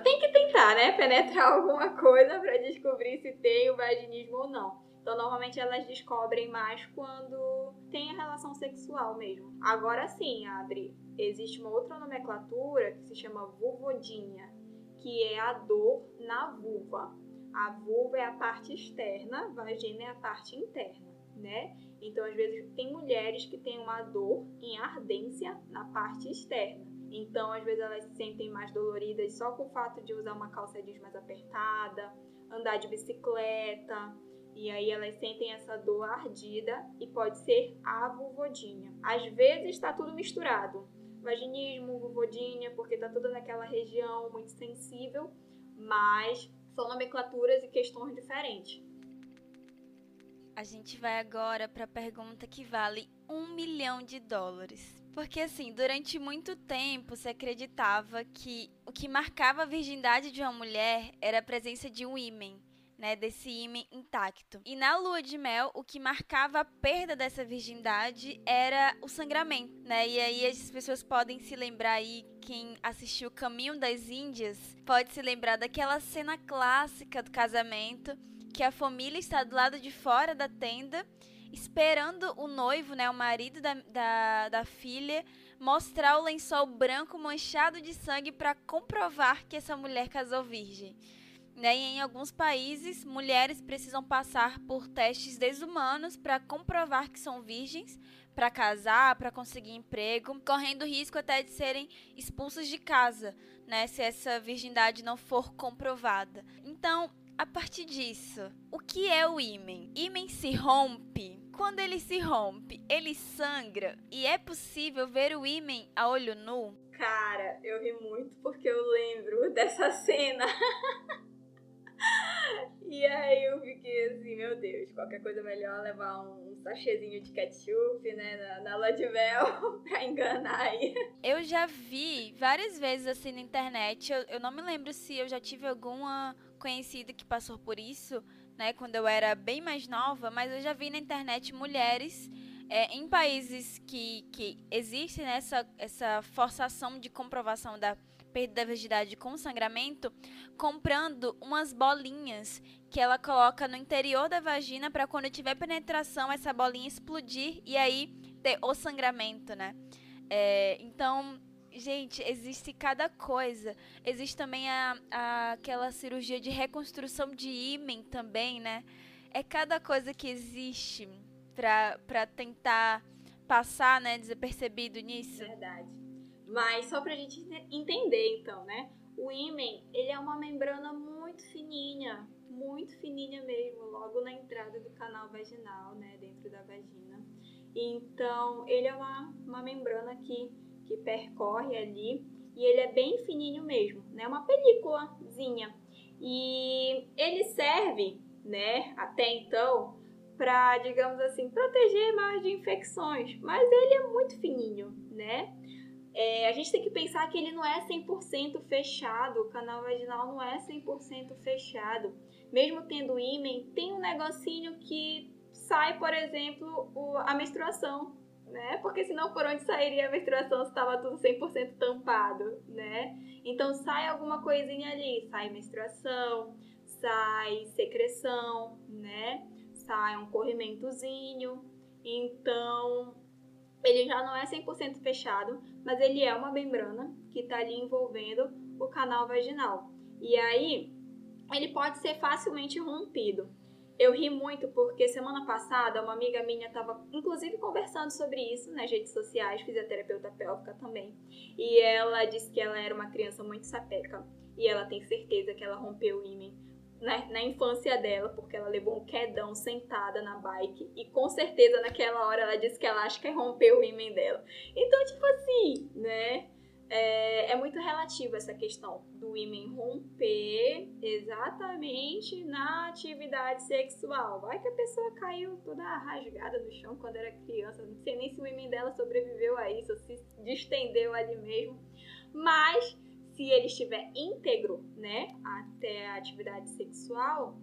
tem que tentar, né? Penetrar *laughs* alguma coisa para descobrir se tem o vaginismo ou não. Então, normalmente elas descobrem mais quando tem a relação sexual mesmo. Agora sim, Adri, existe uma outra nomenclatura que se chama vulvodinha, que é a dor na vulva. A vulva é a parte externa, a vagina é a parte interna, né? Então, às vezes, tem mulheres que têm uma dor em ardência na parte externa. Então, às vezes, elas se sentem mais doloridas só com o fato de usar uma calça jeans mais apertada, andar de bicicleta, e aí elas sentem essa dor ardida e pode ser a vulvodinha. Às vezes está tudo misturado. vaginismo, vulvodínia, porque tá tudo naquela região muito sensível, mas são nomenclaturas e questões diferentes. A gente vai agora para a pergunta que vale um milhão de dólares. Porque, assim, durante muito tempo se acreditava que o que marcava a virgindade de uma mulher era a presença de um ímen, né, desse ímen intacto. E na lua de mel, o que marcava a perda dessa virgindade era o sangramento, né? E aí as pessoas podem se lembrar aí, quem assistiu Caminho das Índias, pode se lembrar daquela cena clássica do casamento, que a família está do lado de fora da tenda esperando o noivo, né, o marido da, da, da filha, mostrar o lençol branco manchado de sangue para comprovar que essa mulher casou virgem. Né? E em alguns países, mulheres precisam passar por testes desumanos para comprovar que são virgens, para casar, para conseguir emprego, correndo risco até de serem expulsas de casa, né? Se essa virgindade não for comprovada. Então, a partir disso, o que é o ímen? Ímen se rompe. Quando ele se rompe, ele sangra e é possível ver o ímen a olho nu? Cara, eu ri muito porque eu lembro *laughs* dessa cena. *laughs* E aí eu fiquei assim, meu Deus, qualquer coisa melhor levar um sachêzinho de ketchup, né, na, na lua de mel *laughs* pra enganar aí. Eu já vi várias vezes assim na internet, eu, eu não me lembro se eu já tive alguma conhecida que passou por isso, né, quando eu era bem mais nova, mas eu já vi na internet mulheres é, em países que, que existe né, essa, essa forçação de comprovação da perda da virgindade com sangramento, comprando umas bolinhas que ela coloca no interior da vagina para quando tiver penetração essa bolinha explodir e aí ter o sangramento, né? É, então, gente, existe cada coisa. Existe também a, a, aquela cirurgia de reconstrução de ímen também, né? É cada coisa que existe para tentar passar, né, desapercebido nisso. Verdade. Mas só pra gente entender, então, né? O ímen, ele é uma membrana muito fininha, muito fininha mesmo, logo na entrada do canal vaginal, né? Dentro da vagina. Então, ele é uma, uma membrana que, que percorre ali e ele é bem fininho mesmo, né? Uma películazinha. E ele serve, né, até então, para, digamos assim, proteger mais de infecções, mas ele é muito fininho, né? É, a gente tem que pensar que ele não é 100% fechado, o canal vaginal não é 100% fechado. Mesmo tendo ímen, tem um negocinho que sai, por exemplo, o, a menstruação, né? Porque senão por onde sairia a menstruação se estava tudo 100% tampado, né? Então sai alguma coisinha ali, sai menstruação, sai secreção, né? Sai um corrimentozinho. Então, ele já não é 100% fechado, mas ele é uma membrana que está ali envolvendo o canal vaginal. E aí, ele pode ser facilmente rompido. Eu ri muito porque semana passada uma amiga minha estava, inclusive, conversando sobre isso nas redes sociais, fisioterapeuta pélvica também. E ela disse que ela era uma criança muito sapeca e ela tem certeza que ela rompeu o ímã na, na, infância dela, porque ela levou um quedão sentada na bike e com certeza naquela hora ela disse que ela acha que rompeu o ímã dela. Então, tipo assim, né? É, é muito relativo essa questão do ímã romper exatamente na atividade sexual. Vai que a pessoa caiu toda rasgada no chão quando era criança, não sei nem se o ímã dela sobreviveu a isso, se distendeu ali mesmo. Mas se ele estiver íntegro, né, até a atividade sexual,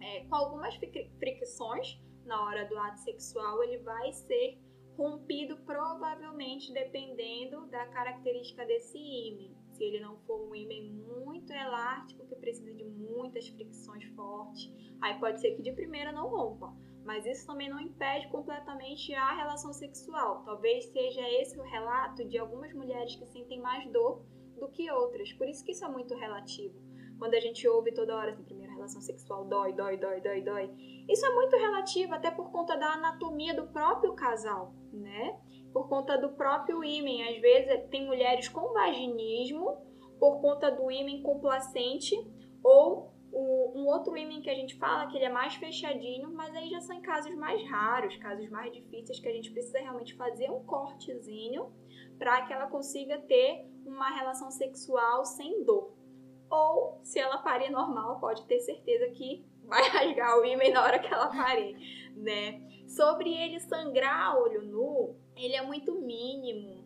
é, com algumas fricções na hora do ato sexual, ele vai ser rompido provavelmente dependendo da característica desse ímã. Se ele não for um ímã muito elástico, que precisa de muitas fricções fortes, aí pode ser que de primeira não rompa. Mas isso também não impede completamente a relação sexual. Talvez seja esse o relato de algumas mulheres que sentem mais dor do que outras. Por isso que isso é muito relativo. Quando a gente ouve toda hora assim, primeira relação sexual dói, dói, dói, dói, dói. Isso é muito relativo até por conta da anatomia do próprio casal, né? Por conta do próprio ímen. Às vezes tem mulheres com vaginismo por conta do ímen complacente ou um outro ímen que a gente fala que ele é mais fechadinho, mas aí já são casos mais raros, casos mais difíceis que a gente precisa realmente fazer um cortezinho para que ela consiga ter uma relação sexual sem dor. Ou, se ela parir normal, pode ter certeza que vai *laughs* rasgar o ímã na hora que ela parir, né? Sobre ele sangrar olho nu, ele é muito mínimo,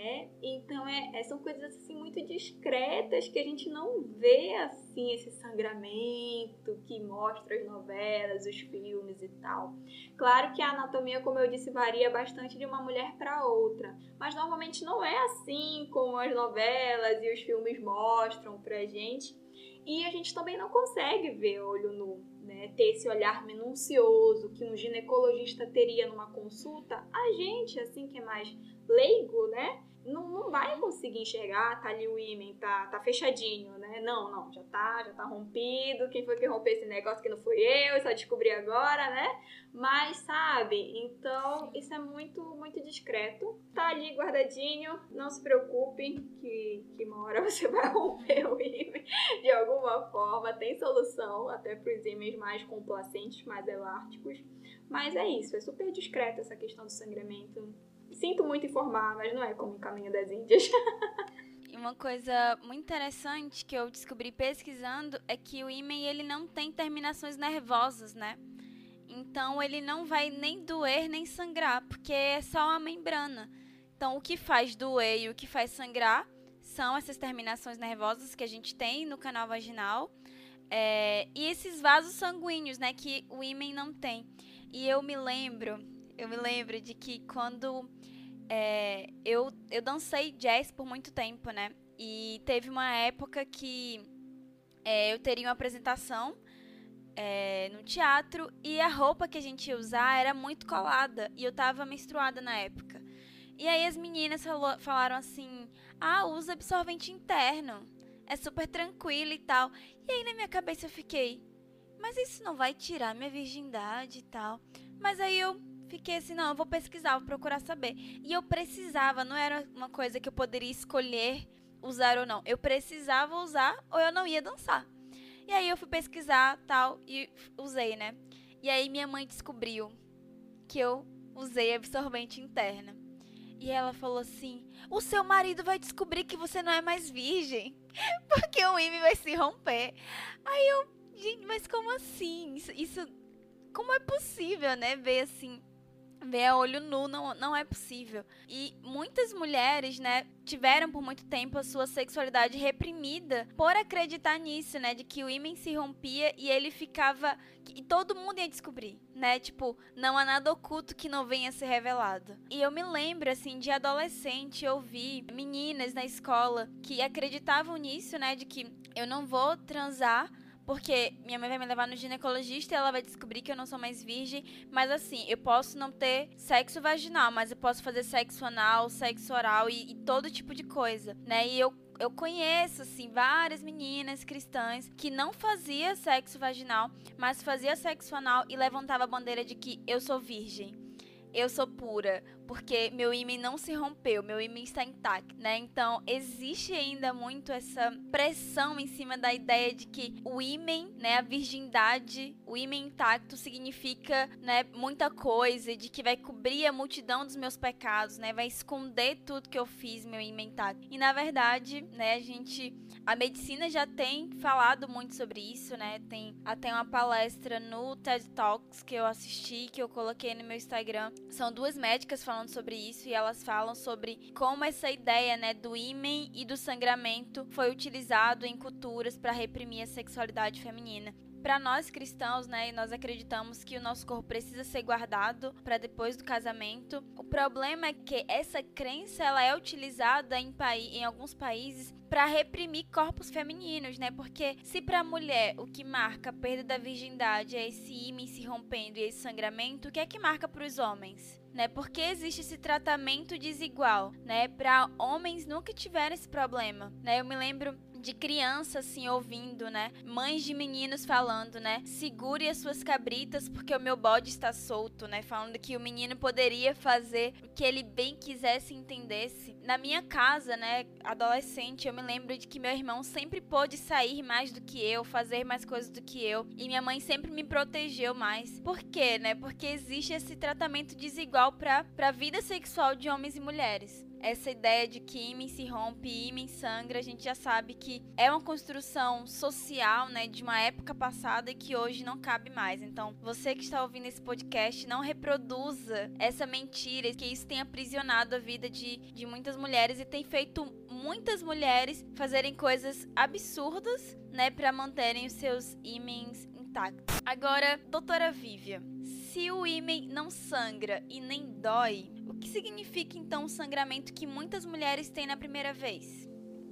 né? Então é, é, são coisas assim muito discretas que a gente não vê assim esse sangramento que mostra as novelas, os filmes e tal. Claro que a anatomia, como eu disse, varia bastante de uma mulher para outra, mas normalmente não é assim como as novelas e os filmes mostram pra gente. E a gente também não consegue ver olho nu, né? Ter esse olhar minucioso que um ginecologista teria numa consulta. A gente, assim que é mais leigo, né? Não, não vai conseguir enxergar, tá ali o ímã, tá, tá fechadinho, né? Não, não, já tá, já tá rompido. Quem foi que rompeu esse negócio que não fui eu, só descobri agora, né? Mas, sabe? Então, isso é muito, muito discreto. Tá ali guardadinho, não se preocupe que, que uma hora *laughs* você vai romper o ímã de alguma forma. Tem solução, até pros ímãs mais complacentes, mais elásticos. Mas é isso, é super discreto essa questão do sangramento sinto muito informar, mas não é como em Caminho das Índias. *laughs* E uma coisa muito interessante que eu descobri pesquisando é que o ímen ele não tem terminações nervosas, né? Então ele não vai nem doer nem sangrar, porque é só uma membrana. Então o que faz doer e o que faz sangrar são essas terminações nervosas que a gente tem no canal vaginal é, e esses vasos sanguíneos, né, que o ímen não tem. E eu me lembro eu me lembro de que quando é, eu, eu dancei jazz por muito tempo, né? E teve uma época que é, eu teria uma apresentação é, no teatro e a roupa que a gente ia usar era muito colada e eu tava menstruada na época. E aí as meninas falou, falaram assim: ah, usa absorvente interno, é super tranquilo e tal. E aí na minha cabeça eu fiquei: mas isso não vai tirar minha virgindade e tal. Mas aí eu fiquei assim, não, eu vou pesquisar, vou procurar saber. E eu precisava, não era uma coisa que eu poderia escolher usar ou não. Eu precisava usar ou eu não ia dançar. E aí eu fui pesquisar tal e usei, né? E aí minha mãe descobriu que eu usei absorvente interna. E ela falou assim: "O seu marido vai descobrir que você não é mais virgem, *laughs* porque o IME vai se romper". Aí eu, gente, mas como assim? Isso, isso como é possível, né, ver assim ver a olho nu não, não é possível. E muitas mulheres, né, tiveram por muito tempo a sua sexualidade reprimida por acreditar nisso, né, de que o ímã se rompia e ele ficava e todo mundo ia descobrir, né? Tipo, não há nada oculto que não venha a ser revelado. E eu me lembro assim de adolescente ouvir meninas na escola que acreditavam nisso, né, de que eu não vou transar porque minha mãe vai me levar no ginecologista e ela vai descobrir que eu não sou mais virgem. Mas assim, eu posso não ter sexo vaginal, mas eu posso fazer sexo anal, sexo oral e, e todo tipo de coisa, né? E eu eu conheço, assim, várias meninas cristãs que não fazia sexo vaginal, mas fazia sexo anal e levantava a bandeira de que eu sou virgem eu sou pura, porque meu ímã não se rompeu, meu ímã está intacto, né? Então, existe ainda muito essa pressão em cima da ideia de que o ímã, né, a virgindade, o ímã intacto significa, né, muita coisa, de que vai cobrir a multidão dos meus pecados, né? Vai esconder tudo que eu fiz, meu ímã intacto. E na verdade, né, a gente a medicina já tem falado muito sobre isso, né? Tem até uma palestra no TED Talks que eu assisti, que eu coloquei no meu Instagram, são duas médicas falando sobre isso e elas falam sobre como essa ideia, né, do ímen e do sangramento foi utilizado em culturas para reprimir a sexualidade feminina. Para nós cristãos, né, nós acreditamos que o nosso corpo precisa ser guardado para depois do casamento. O problema é que essa crença ela é utilizada em, em alguns países para reprimir corpos femininos, né? Porque se para a mulher o que marca a perda da virgindade é esse ímã se rompendo e esse sangramento, o que é que marca para os homens? Né? Porque existe esse tratamento desigual, né? Para homens nunca tiveram esse problema, né? Eu me lembro de criança assim ouvindo, né? Mães de meninos falando, né? Segure as suas cabritas porque o meu bode está solto, né? Falando que o menino poderia fazer o que ele bem quisesse e entendesse. Na minha casa, né, adolescente, eu me lembro de que meu irmão sempre pôde sair mais do que eu, fazer mais coisas do que eu, e minha mãe sempre me protegeu mais. Por quê, né? Porque existe esse tratamento desigual para para a vida sexual de homens e mulheres. Essa ideia de que ímã se rompe, ímã sangra, a gente já sabe que é uma construção social, né, de uma época passada e que hoje não cabe mais. Então, você que está ouvindo esse podcast, não reproduza essa mentira, que isso tem aprisionado a vida de, de muitas mulheres e tem feito muitas mulheres fazerem coisas absurdas, né, para manterem os seus ímãs intactos. Agora, doutora Vívia, se o ímã não sangra e nem dói, que significa então o sangramento que muitas mulheres têm na primeira vez?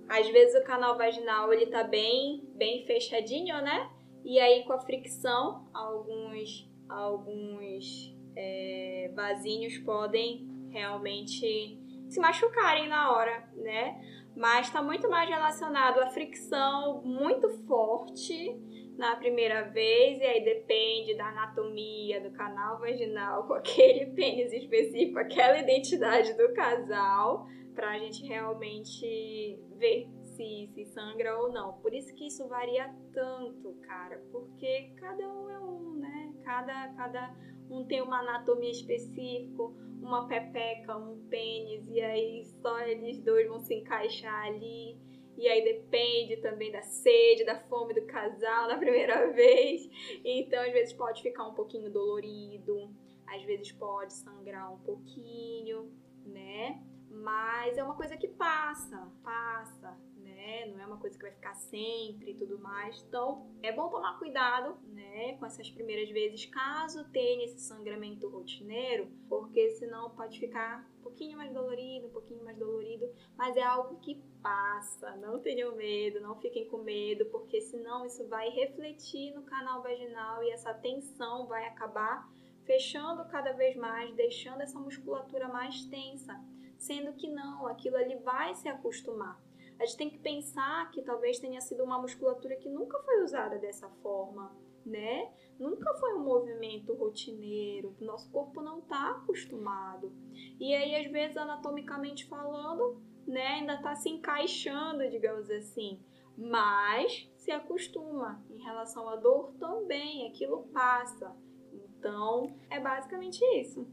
Às vezes o canal vaginal ele tá bem, bem fechadinho, né? E aí com a fricção, alguns, alguns é, vasinhos podem realmente se machucarem na hora, né? Mas está muito mais relacionado à fricção muito forte na primeira vez, e aí depende da anatomia do canal vaginal *laughs* com aquele pênis específico, aquela identidade do casal, para a gente realmente ver se, se sangra ou não. Por isso que isso varia tanto, cara, porque cada um é um, né? Cada, cada um tem uma anatomia específica, uma pepeca, um pênis, e aí só eles dois vão se encaixar ali. E aí depende também da sede, da fome do casal na primeira *laughs* vez. Então, às vezes pode ficar um pouquinho dolorido, às vezes pode sangrar um pouquinho, né? Mas é uma coisa que passa, passa, né? Não é uma coisa que vai ficar sempre e tudo mais. Então, é bom tomar cuidado, né, com essas primeiras vezes, caso tenha esse sangramento rotineiro, porque senão pode ficar pouquinho mais dolorido, um pouquinho mais dolorido, mas é algo que passa. Não tenham medo, não fiquem com medo, porque senão isso vai refletir no canal vaginal e essa tensão vai acabar fechando cada vez mais, deixando essa musculatura mais tensa, sendo que não, aquilo ali vai se acostumar a gente tem que pensar que talvez tenha sido uma musculatura que nunca foi usada dessa forma, né? Nunca foi um movimento rotineiro, nosso corpo não está acostumado. E aí, às vezes, anatomicamente falando, né, ainda está se encaixando, digamos assim, mas se acostuma. Em relação à dor, também, aquilo passa. Então, é basicamente isso.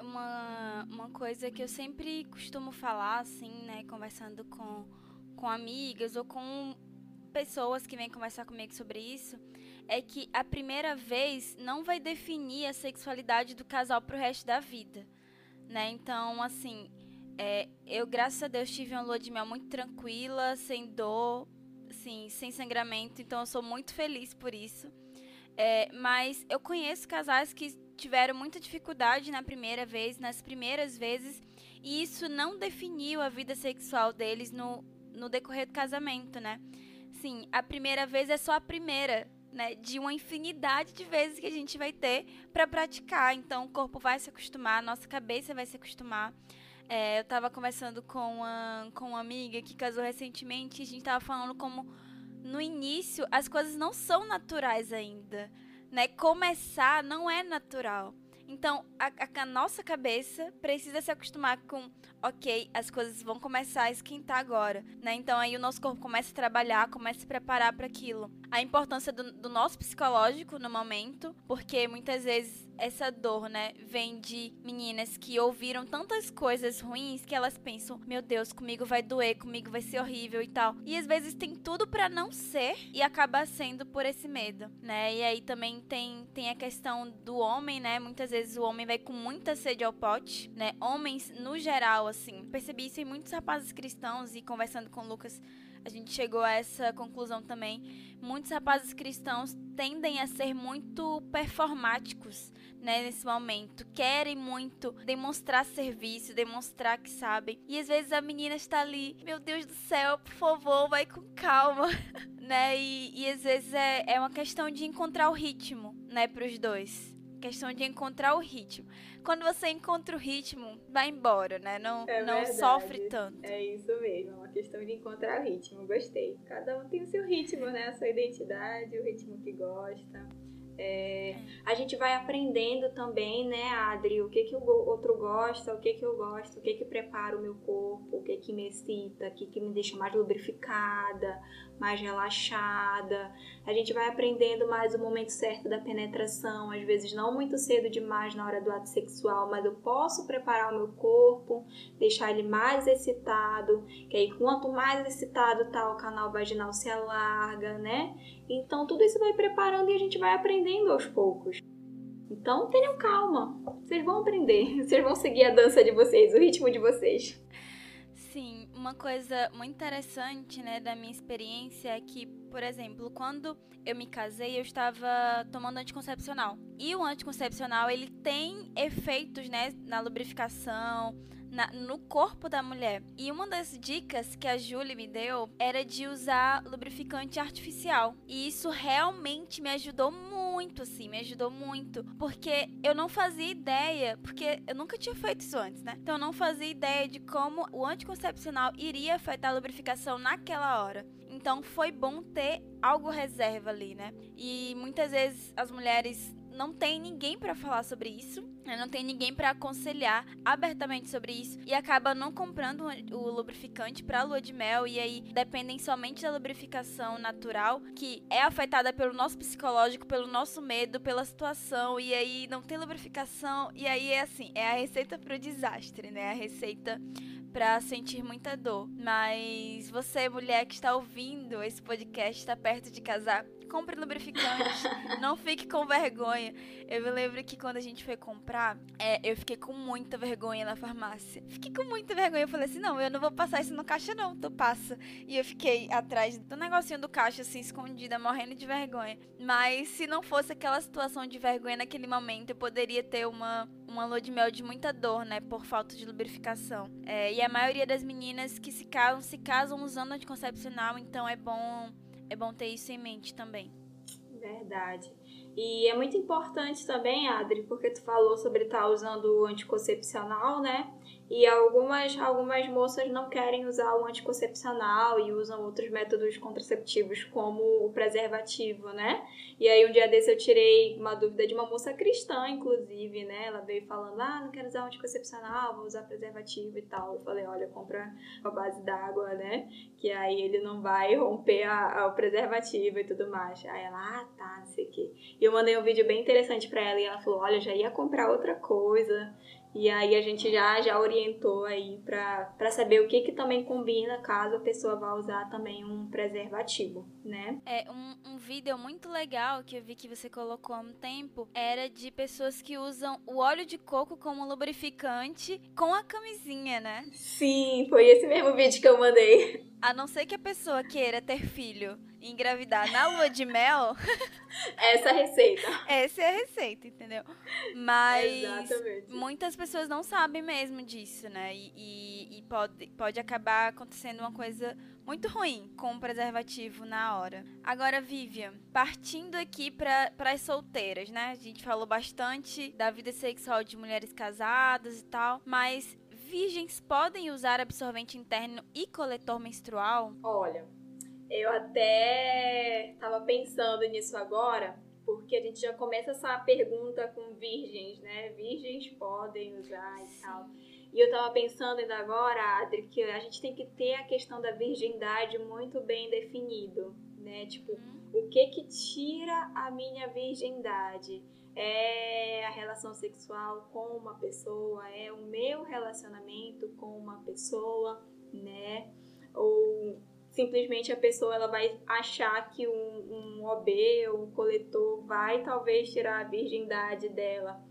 Uma, uma coisa que eu sempre costumo falar, assim, né, conversando com com amigas ou com pessoas que vêm conversar comigo sobre isso, é que a primeira vez não vai definir a sexualidade do casal pro resto da vida, né? Então, assim, é, eu, graças a Deus, tive uma lua de mel muito tranquila, sem dor, assim, sem sangramento, então eu sou muito feliz por isso. É, mas eu conheço casais que tiveram muita dificuldade na primeira vez, nas primeiras vezes, e isso não definiu a vida sexual deles no no decorrer do casamento, né? Sim, a primeira vez é só a primeira, né? De uma infinidade de vezes que a gente vai ter para praticar. Então, o corpo vai se acostumar, a nossa cabeça vai se acostumar. É, eu estava conversando com uma, com uma amiga que casou recentemente e a gente estava falando como no início as coisas não são naturais ainda, né? Começar não é natural. Então, a, a, a, nossa cabeça precisa se acostumar com, ok, as coisas vão começar a esquentar agora, né? Então, aí o nosso corpo começa a trabalhar, começa a se preparar para aquilo. A importância do, do nosso psicológico no momento, porque muitas vezes essa dor, né, vem de meninas que ouviram tantas coisas ruins que elas pensam, meu Deus, comigo vai doer, comigo vai ser horrível e tal. E às vezes tem tudo para não ser e acaba sendo por esse medo, né? E aí também tem tem a questão do homem, né? Muitas vezes o homem vai com muita sede ao pote, né? Homens no geral assim. Percebi isso em muitos rapazes cristãos e conversando com Lucas a gente chegou a essa conclusão também. Muitos rapazes cristãos tendem a ser muito performáticos né, nesse momento. Querem muito demonstrar serviço, demonstrar que sabem. E às vezes a menina está ali, meu Deus do céu, por favor, vai com calma. *laughs* né? E, e às vezes é, é uma questão de encontrar o ritmo, né, para os dois questão de encontrar o ritmo. Quando você encontra o ritmo, vai embora, né? Não, é não sofre tanto. É isso mesmo, é uma questão de encontrar o ritmo. Gostei. Cada um tem o seu ritmo, né? A sua identidade, o ritmo que gosta. É, é. a gente vai aprendendo também, né, Adri, o que, que o outro gosta, o que, que eu gosto, o que, que prepara o meu corpo, o que, que me excita, o que, que me deixa mais lubrificada, mais relaxada. A gente vai aprendendo mais o momento certo da penetração, às vezes não muito cedo demais na hora do ato sexual, mas eu posso preparar o meu corpo, deixar ele mais excitado, que aí quanto mais excitado tá o canal vaginal se alarga, né? Então tudo isso vai preparando e a gente vai aprendendo aos poucos. Então tenham calma, vocês vão aprender, *laughs* vocês vão seguir a dança de vocês, o ritmo de vocês. Sim, uma coisa muito interessante, né, da minha experiência é que, por exemplo, quando eu me casei, eu estava tomando anticoncepcional. E o anticoncepcional, ele tem efeitos, né, na lubrificação, na, no corpo da mulher. E uma das dicas que a Julie me deu era de usar lubrificante artificial. E isso realmente me ajudou muito, assim, me ajudou muito. Porque eu não fazia ideia, porque eu nunca tinha feito isso antes, né? Então eu não fazia ideia de como o anticoncepcional iria afetar a lubrificação naquela hora. Então foi bom ter algo reserva ali, né? E muitas vezes as mulheres não tem ninguém para falar sobre isso, né? não tem ninguém para aconselhar abertamente sobre isso e acaba não comprando o lubrificante para lua de mel e aí dependem somente da lubrificação natural, que é afetada pelo nosso psicológico, pelo nosso medo, pela situação e aí não tem lubrificação e aí é assim, é a receita pro desastre, né? A receita para sentir muita dor. Mas você, mulher que está ouvindo esse podcast, está perto de casar, compre lubrificante, não fique com vergonha. Eu me lembro que quando a gente foi comprar, é, eu fiquei com muita vergonha na farmácia. Fiquei com muita vergonha. Eu falei assim: não, eu não vou passar isso no caixa, não, tu passa. E eu fiquei atrás do negocinho do caixa, assim, escondida, morrendo de vergonha. Mas se não fosse aquela situação de vergonha naquele momento, eu poderia ter uma, uma lua de mel de muita dor, né? Por falta de lubrificação. É, e a maioria das meninas que se casam, se casam usando anticoncepcional, então é bom é bom ter isso em mente também. Verdade. E é muito importante também, Adri, porque tu falou sobre estar tá usando o anticoncepcional, né? E algumas, algumas moças não querem usar o anticoncepcional e usam outros métodos contraceptivos, como o preservativo, né? E aí um dia desse eu tirei uma dúvida de uma moça cristã, inclusive, né? Ela veio falando, ah, não quero usar anticoncepcional, vou usar preservativo e tal. Eu falei, olha, compra a base d'água, né? Que aí ele não vai romper a, a, o preservativo e tudo mais. Aí ela, ah, tá, não sei o quê. E eu mandei um vídeo bem interessante para ela e ela falou, olha, já ia comprar outra coisa e aí a gente já, já orientou aí para saber o que, que também combina caso a pessoa vá usar também um preservativo, né? É, um, um vídeo muito legal que eu vi que você colocou há um tempo era de pessoas que usam o óleo de coco como lubrificante com a camisinha, né? Sim, foi esse mesmo vídeo que eu mandei. A não ser que a pessoa queira ter filho e engravidar na lua de mel. *laughs* Essa é a receita. Essa é a receita, entendeu? Mas Exatamente. muitas pessoas não sabem mesmo disso, né? E, e, e, pode, pode acabar acontecendo uma coisa muito ruim com o preservativo na hora. Agora, Vivian, partindo aqui para as solteiras, né? A gente falou bastante da vida sexual de mulheres casadas e tal, mas virgens podem usar absorvente interno e coletor menstrual? Olha, eu até tava pensando nisso agora, porque a gente já começa essa pergunta com virgens, né? Virgens podem usar e tal. E eu tava pensando ainda agora, Adri, que a gente tem que ter a questão da virgindade muito bem definido, né? Tipo, uhum. o que que tira a minha virgindade? É a relação sexual com uma pessoa, é o meu relacionamento com uma pessoa, né? Ou simplesmente a pessoa ela vai achar que um, um OB ou um coletor vai talvez tirar a virgindade dela.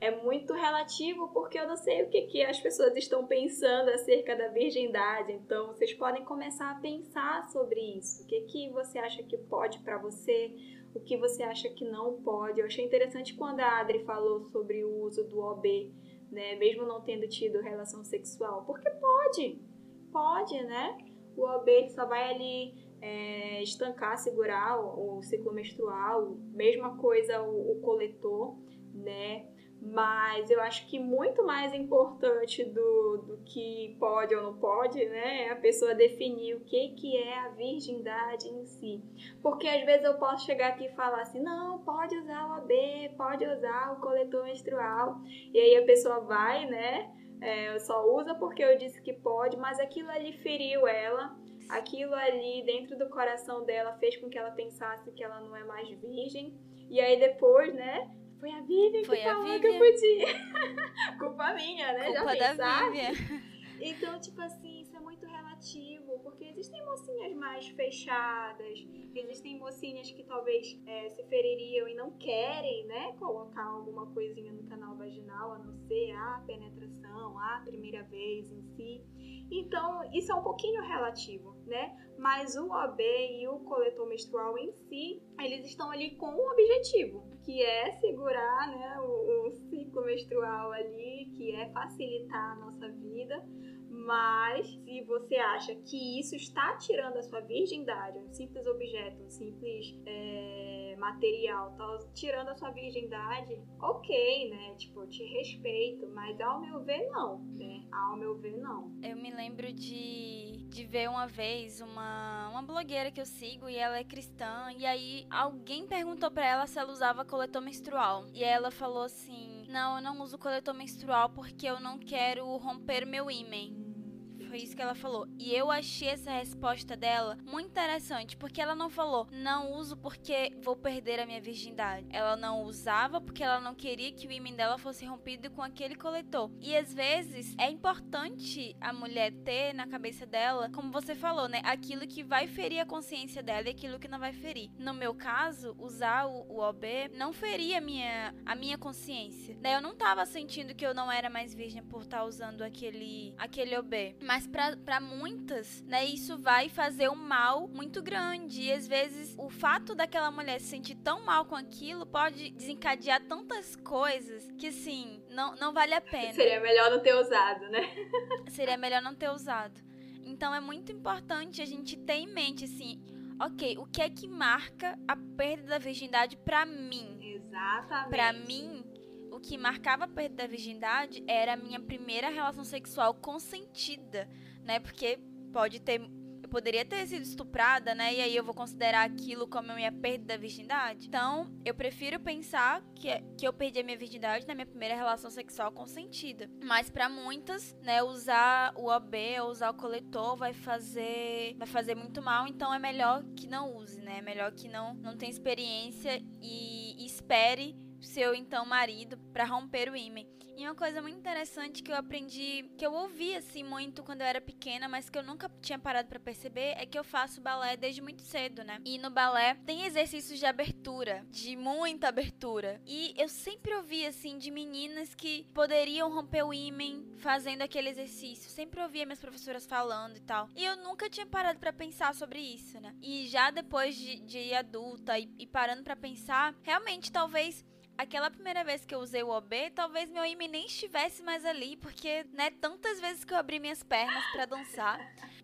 É muito relativo porque eu não sei o que, que as pessoas estão pensando acerca da virgindade. Então, vocês podem começar a pensar sobre isso. O que, que você acha que pode para você? O que você acha que não pode. Eu achei interessante quando a Adri falou sobre o uso do OB, né? Mesmo não tendo tido relação sexual. Porque pode, pode, né? O OB só vai ali é, estancar, segurar o, o, ciclo menstrual. Mesma coisa o, o coletor, né? Mas eu acho que muito mais importante do, do que pode ou não pode, né, é a pessoa definir o que, que é a virgindade em si. Porque às vezes eu posso chegar aqui e falar assim, não, pode usar o AB, pode usar o coletor menstrual. E aí a pessoa vai, né, é, só usa porque eu disse que pode, mas aquilo ali feriu ela. Aquilo ali dentro do coração dela fez com que ela pensasse que ela não é mais virgem. E aí depois, né, foi a Vivian Foi que a falou Vivian. que eu podia. *laughs* Culpa minha, né? Culpa Já da? Vivian. Então, tipo assim, relativo, porque existem mocinhas mais fechadas, existem mocinhas que talvez é, se feririam e não querem, né, colocar alguma coisinha no canal vaginal, a não ser a penetração, a primeira vez em si. Então, isso é um pouquinho relativo, né? Mas o OB e o coletor menstrual em si, eles estão ali com um objetivo, que é segurar né, o, o ciclo menstrual ali, que é facilitar a nossa vida. Mas se você acha que isso está tirando a sua virgindade, um simples objeto, um simples é, material, tá tirando a sua virgindade, ok, né? Tipo, eu te respeito, mas ao meu ver, não, né? Ao meu ver, não. Eu me lembro de, de ver uma vez uma, uma blogueira que eu sigo e ela é cristã. E aí alguém perguntou pra ela se ela usava coletor menstrual. E ela falou assim: Não, eu não uso coletor menstrual porque eu não quero romper meu ímen. Foi isso que ela falou. E eu achei essa resposta dela muito interessante, porque ela não falou, não uso porque vou perder a minha virgindade. Ela não usava porque ela não queria que o ímã dela fosse rompido com aquele coletor. E às vezes é importante a mulher ter na cabeça dela, como você falou, né? Aquilo que vai ferir a consciência dela e aquilo que não vai ferir. No meu caso, usar o, o OB não feria a minha, a minha consciência. Daí eu não tava sentindo que eu não era mais virgem por estar usando aquele, aquele OB. Mas para muitas, né, isso vai fazer um mal muito grande. E às vezes o fato daquela mulher se sentir tão mal com aquilo pode desencadear tantas coisas que assim, não, não vale a pena. Seria melhor não ter usado, né? *laughs* Seria melhor não ter usado. Então é muito importante a gente ter em mente assim, ok, o que é que marca a perda da virgindade para mim? Exatamente. Para mim, o que marcava a perda da virgindade era a minha primeira relação sexual consentida, né? Porque pode ter. Eu poderia ter sido estuprada, né? E aí eu vou considerar aquilo como a minha perda da virgindade. Então, eu prefiro pensar que, que eu perdi a minha virgindade na minha primeira relação sexual consentida. Mas para muitas, né, usar o OB ou usar o coletor vai fazer vai fazer muito mal, então é melhor que não use, né? É melhor que não não tenha experiência e, e espere seu então marido para romper o ímã. E uma coisa muito interessante que eu aprendi, que eu ouvi assim muito quando eu era pequena, mas que eu nunca tinha parado para perceber, é que eu faço balé desde muito cedo, né? E no balé tem exercícios de abertura, de muita abertura. E eu sempre ouvi assim de meninas que poderiam romper o ímã fazendo aquele exercício. Sempre ouvia minhas professoras falando e tal. E eu nunca tinha parado para pensar sobre isso, né? E já depois de, de adulta e, e parando para pensar, realmente talvez aquela primeira vez que eu usei o OB, talvez meu ímã nem estivesse mais ali, porque, né, tantas vezes que eu abri minhas pernas para dançar,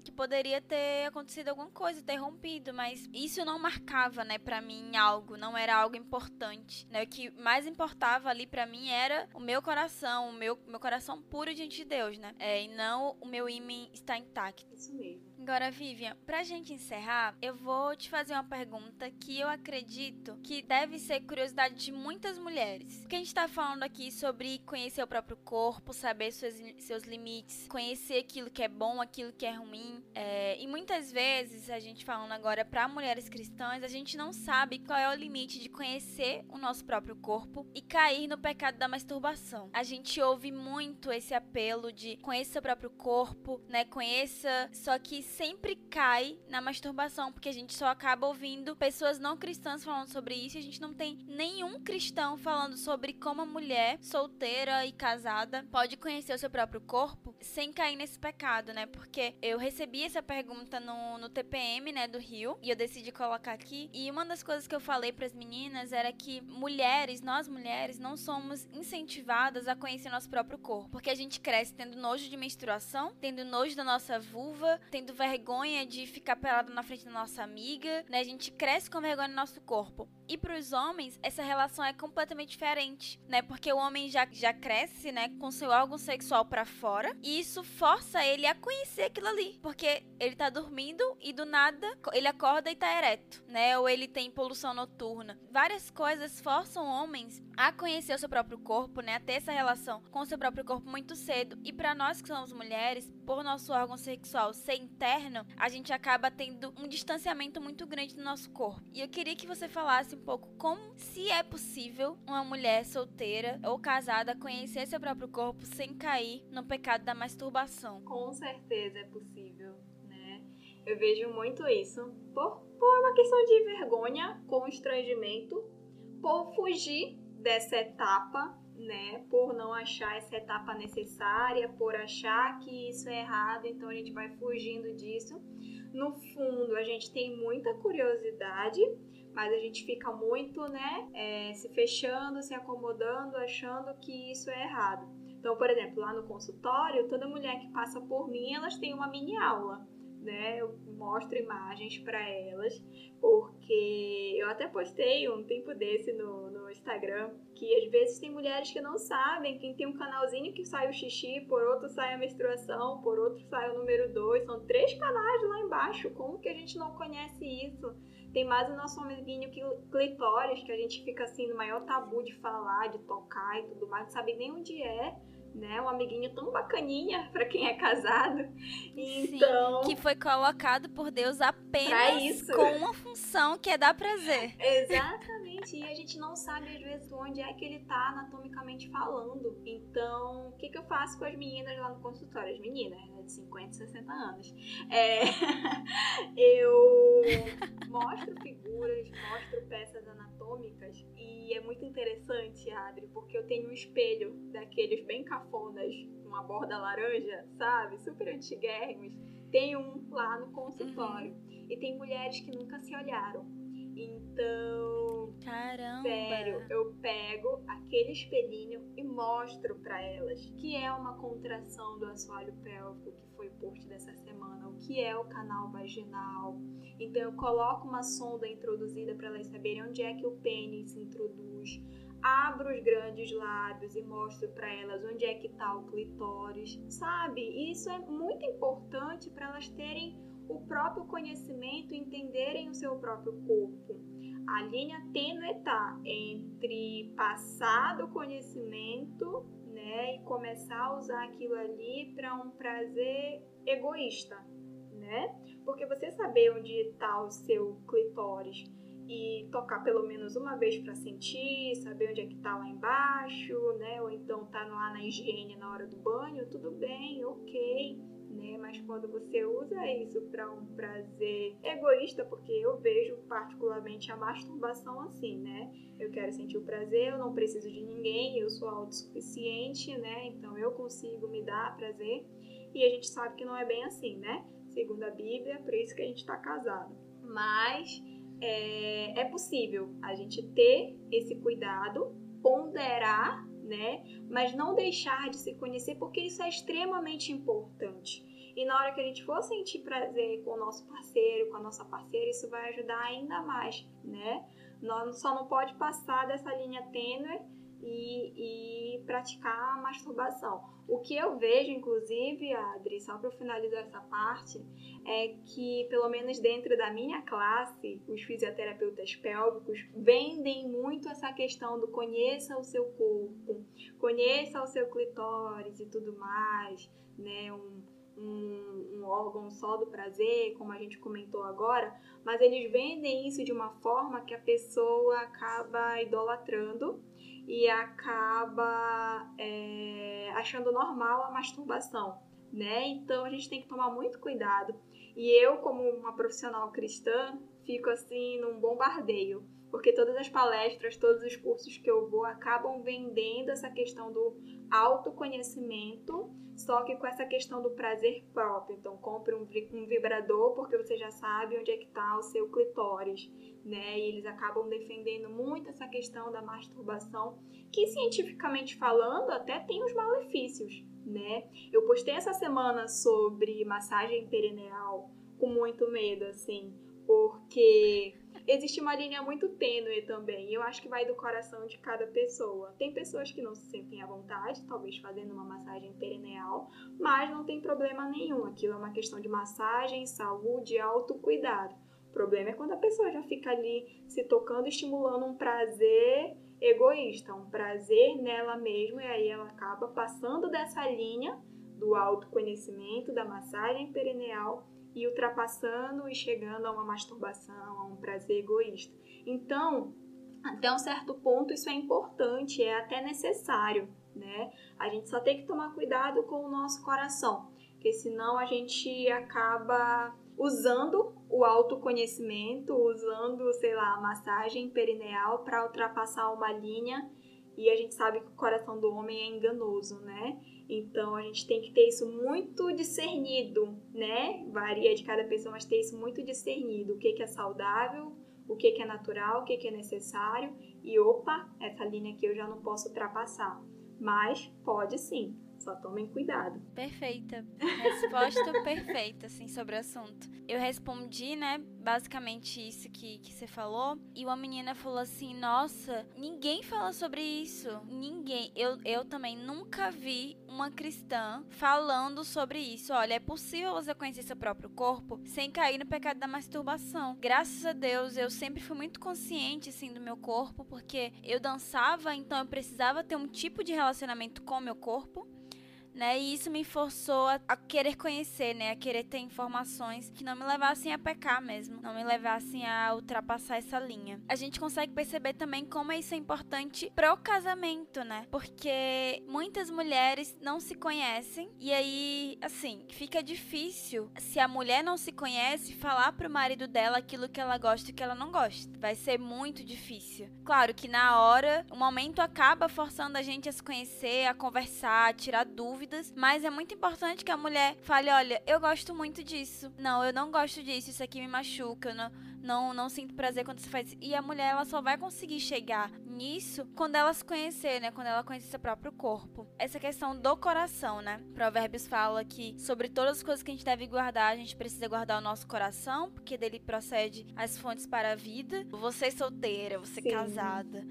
que poderia ter acontecido alguma coisa, ter rompido, mas isso não marcava, né, para mim algo, não era algo importante, né? O que mais importava ali para mim era o meu coração, o meu, meu coração puro diante de Deus, né? É, e não o meu ímã estar intacto. Isso mesmo. Agora, Vivian, pra gente encerrar, eu vou te fazer uma pergunta que eu acredito que deve ser curiosidade de muitas mulheres. Porque a gente tá falando aqui sobre conhecer o próprio corpo, saber seus, seus limites, conhecer aquilo que é bom, aquilo que é ruim. É, e muitas vezes, a gente falando agora pra mulheres cristãs, a gente não sabe qual é o limite de conhecer o nosso próprio corpo e cair no pecado da masturbação. A gente ouve muito esse apelo de conheça seu próprio corpo, né? Conheça, só que sempre cai na masturbação, porque a gente só acaba ouvindo pessoas não cristãs falando sobre isso e a gente não tem nenhum cristão falando sobre como a mulher solteira e casada pode conhecer o seu próprio corpo sem cair nesse pecado, né? Porque eu recebi essa pergunta no, no TPM, né, do Rio, e eu decidi colocar aqui. E uma das coisas que eu falei para as meninas era que mulheres, nós mulheres, não somos incentivadas a conhecer nosso próprio corpo, porque a gente cresce tendo nojo de menstruação, tendo nojo da nossa vulva, tendo vergonha de ficar pelado na frente da nossa amiga, né? A gente cresce com vergonha no nosso corpo. E para os homens, essa relação é completamente diferente, né? Porque o homem já, já cresce, né, com seu órgão sexual para fora, e isso força ele a conhecer aquilo ali, porque ele tá dormindo e do nada ele acorda e tá ereto, né? Ou ele tem poluição noturna. Várias coisas forçam homens a conhecer o seu próprio corpo, né? A ter essa relação com o seu próprio corpo muito cedo. E para nós que somos mulheres, por nosso órgão sexual ser interno, a gente acaba tendo um distanciamento muito grande do nosso corpo. E eu queria que você falasse um pouco como se é possível uma mulher solteira ou casada conhecer seu próprio corpo sem cair no pecado da masturbação. Com certeza é possível, né? Eu vejo muito isso por, por uma questão de vergonha, constrangimento, por fugir dessa etapa né, por não achar essa etapa necessária, por achar que isso é errado, então a gente vai fugindo disso. No fundo, a gente tem muita curiosidade, mas a gente fica muito, né, é, se fechando, se acomodando, achando que isso é errado. Então, por exemplo, lá no consultório, toda mulher que passa por mim, elas têm uma mini aula né? Eu mostro imagens para elas, porque eu até postei um tempo desse no, no Instagram que às vezes tem mulheres que não sabem, quem tem um canalzinho que sai o xixi, por outro sai a menstruação, por outro sai o número 2, são três canais lá embaixo, como que a gente não conhece isso? Tem mais o nosso amiguinho clitóris, que a gente fica assim no maior tabu de falar, de tocar e tudo mais, não sabe nem onde é né? Um amiguinho tão bacaninha para quem é casado. Então, Sim, que foi colocado por Deus apenas com uma função que é dar prazer. Exatamente. E a gente não sabe às vezes onde é que ele tá anatomicamente falando. Então, o que, que eu faço com as meninas lá no consultório? As meninas, né, de 50, 60 anos. É... *laughs* eu mostro figuras, mostro peças anatômicas e é muito interessante, Adri, porque eu tenho um espelho daqueles bem cafonas, com a borda laranja, sabe? Super antiguérrimos. Tem um lá no consultório. Uhum. E tem mulheres que nunca se olharam. Então, Caramba. sério, eu pego aquele espelhinho e mostro para elas que é uma contração do assoalho pélvico, que foi o post dessa semana, o que é o canal vaginal. Então, eu coloco uma sonda introduzida para elas saberem onde é que o pênis se introduz. Abro os grandes lábios e mostro para elas onde é que está o clitóris, sabe? E isso é muito importante para elas terem o próprio conhecimento, entenderem o seu próprio corpo. A linha tênue está entre passar do conhecimento né, e começar a usar aquilo ali para um prazer egoísta, né? Porque você saber onde está o seu clitóris e tocar pelo menos uma vez para sentir, saber onde é que está lá embaixo, né? Ou então tá lá na higiene na hora do banho, tudo bem, ok né? Mas quando você usa isso para um prazer egoísta, porque eu vejo particularmente a masturbação assim, né? Eu quero sentir o prazer, eu não preciso de ninguém, eu sou autossuficiente, né? Então eu consigo me dar prazer. E a gente sabe que não é bem assim, né? Segundo a Bíblia, por isso que a gente está casado. Mas é, é possível a gente ter esse cuidado, ponderar né? Mas não deixar de se conhecer, porque isso é extremamente importante. E na hora que a gente for sentir prazer com o nosso parceiro, com a nossa parceira, isso vai ajudar ainda mais, né? Nós só não pode passar dessa linha tênue e, e praticar a masturbação. O que eu vejo, inclusive, Adri, só para finalizar essa parte, é que, pelo menos dentro da minha classe, os fisioterapeutas pélvicos vendem muito essa questão do conheça o seu corpo, conheça o seu clitóris e tudo mais, né? Um, um, um, órgão só do prazer, como a gente comentou agora, mas eles vendem isso de uma forma que a pessoa acaba idolatrando e acaba é, achando normal a masturbação, né? Então a gente tem que tomar muito cuidado. E eu, como uma profissional cristã, fico assim num bombardeio, porque todas as palestras, todos os cursos que eu vou acabam vendendo essa questão do autoconhecimento só que com essa questão do prazer próprio. Então, compre um, vibrador porque você já sabe onde é que está o seu clitóris, né? E eles acabam defendendo muito essa questão da masturbação, que cientificamente falando até tem os malefícios, né? Eu postei essa semana sobre massagem perineal com muito medo, assim, porque existe uma linha muito tênue também. Eu acho que vai do coração de cada pessoa. Tem pessoas que não se sentem à vontade, talvez fazendo uma massagem perineal, mas não tem problema nenhum. Aquilo é uma questão de massagem, saúde, autocuidado. O problema é quando a pessoa já fica ali se tocando, estimulando um prazer egoísta, um prazer nela mesma, e aí ela acaba passando dessa linha do autoconhecimento, da massagem perineal e ultrapassando e chegando a uma masturbação, a um prazer egoísta. Então, até um certo ponto isso é importante, é até necessário, né? A gente só tem que tomar cuidado com o nosso coração, porque senão a gente acaba usando o autoconhecimento, usando, sei lá, a massagem perineal para ultrapassar uma linha e a gente sabe que o coração do homem é enganoso, né? Então a gente tem que ter isso muito discernido, né? Varia de cada pessoa, mas ter isso muito discernido. O que, que é saudável, o que, que é natural, o que, que é necessário. E opa, essa linha aqui eu já não posso ultrapassar. Mas pode sim. Só tomem cuidado. Perfeita. Resposta *laughs* perfeita, assim, sobre o assunto. Eu respondi, né, basicamente isso que, que você falou. E uma menina falou assim: Nossa, ninguém fala sobre isso. Ninguém. Eu, eu também nunca vi uma cristã falando sobre isso. Olha, é possível você conhecer seu próprio corpo sem cair no pecado da masturbação. Graças a Deus, eu sempre fui muito consciente, assim, do meu corpo, porque eu dançava, então eu precisava ter um tipo de relacionamento com o meu corpo né? E isso me forçou a, a, querer conhecer, né? A querer ter informações que não me levassem a pecar mesmo, não me levassem a ultrapassar essa linha. A gente consegue perceber também como isso é importante pro casamento, né? Porque muitas mulheres não se conhecem e aí, assim, fica difícil se a mulher não se conhece falar pro marido dela aquilo que ela gosta e que ela não gosta. Vai ser muito difícil. Claro que na hora, o momento acaba forçando a gente a se conhecer, a conversar, a tirar dúvidas dúvidas, mas é muito importante que a mulher fale: olha, eu gosto muito disso. Não, eu não gosto disso, isso aqui me machuca, eu não, não, não sinto prazer quando você faz isso. E a mulher, ela só vai conseguir chegar nisso quando ela se conhecer, né? Quando ela conhecer seu próprio corpo. Essa questão do coração, né? Provérbios fala que sobre todas as coisas que a gente deve guardar, a gente precisa guardar o nosso coração, porque dele procede as fontes para a vida. Você solteira, você Sim. casada